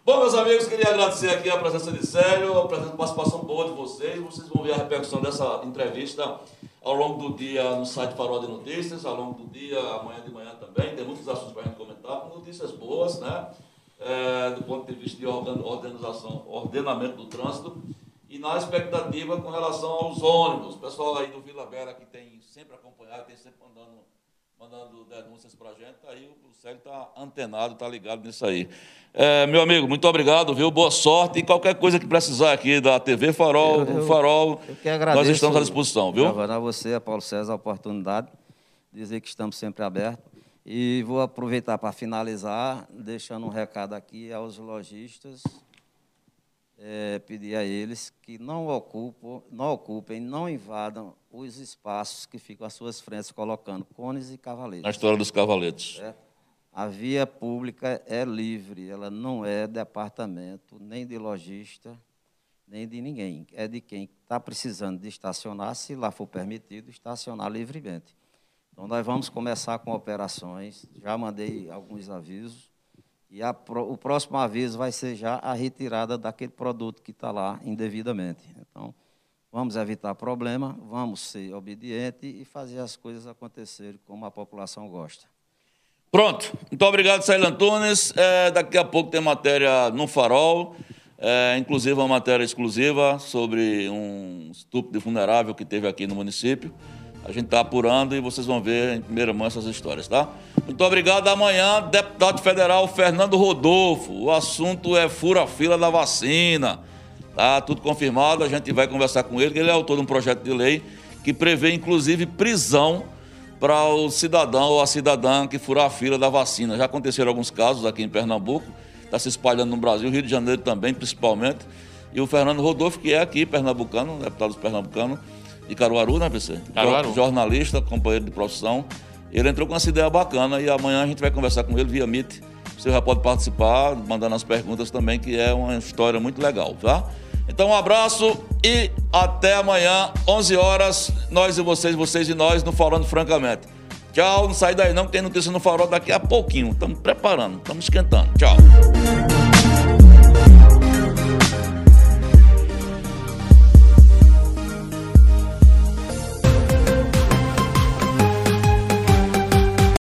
Bom, meus amigos, queria agradecer aqui a presença de Célio, a presença, participação boa de vocês. Vocês vão ver a repercussão dessa entrevista ao longo do dia no site Farol de Notícias, ao longo do dia, amanhã de manhã também. Tem muitos assuntos para a gente comentar, com notícias boas, né? É, do ponto de vista de organização, ordenamento do trânsito. e na expectativa com relação aos ônibus. O pessoal aí do Vila Bela que tem sempre acompanhado, tem sempre mandando, mandando denúncias para a gente, aí o Célio está antenado, está ligado nisso aí. É, meu amigo, muito obrigado, viu? Boa sorte e qualquer coisa que precisar aqui da TV Farol, do Farol, nós estamos à disposição, viu? a você, a Paulo César, a oportunidade, dizer que estamos sempre abertos. E vou aproveitar para finalizar, deixando um recado aqui aos lojistas, é, pedir a eles que não ocupem, não ocupem, não invadam os espaços que ficam às suas frentes, colocando cones e cavaletes. Na história dos cavaletes. A via pública é livre, ela não é departamento nem de lojista, nem de ninguém. É de quem está precisando de estacionar, se lá for permitido, estacionar livremente. Então, nós vamos começar com operações, já mandei alguns avisos, e a, o próximo aviso vai ser já a retirada daquele produto que está lá indevidamente. Então, vamos evitar problema, vamos ser obedientes e fazer as coisas acontecerem como a população gosta. Pronto. Muito obrigado, Célio Antunes. É, daqui a pouco tem matéria no Farol, é, inclusive uma matéria exclusiva sobre um estupro de vulnerável que teve aqui no município. A gente está apurando e vocês vão ver em primeira mão essas histórias, tá? Muito obrigado. Amanhã, deputado federal Fernando Rodolfo. O assunto é fura-fila da vacina. Tá tudo confirmado. A gente vai conversar com ele, que ele é autor de um projeto de lei que prevê, inclusive, prisão para o cidadão ou a cidadã que furar a fila da vacina. Já aconteceram alguns casos aqui em Pernambuco, está se espalhando no Brasil, Rio de Janeiro também, principalmente. E o Fernando Rodolfo, que é aqui, pernambucano, deputado pernambucano, de Caruaru, né, PC? Caruaru. Jornalista, companheiro de profissão. Ele entrou com essa ideia bacana e amanhã a gente vai conversar com ele via Meet. Você já pode participar, mandando as perguntas também, que é uma história muito legal, tá? Então, um abraço e até amanhã, 11 horas, nós e vocês, vocês e nós, no Falando Francamente. Tchau, não sai daí não, que tem notícia no Farol daqui a pouquinho. Estamos preparando, estamos esquentando. Tchau.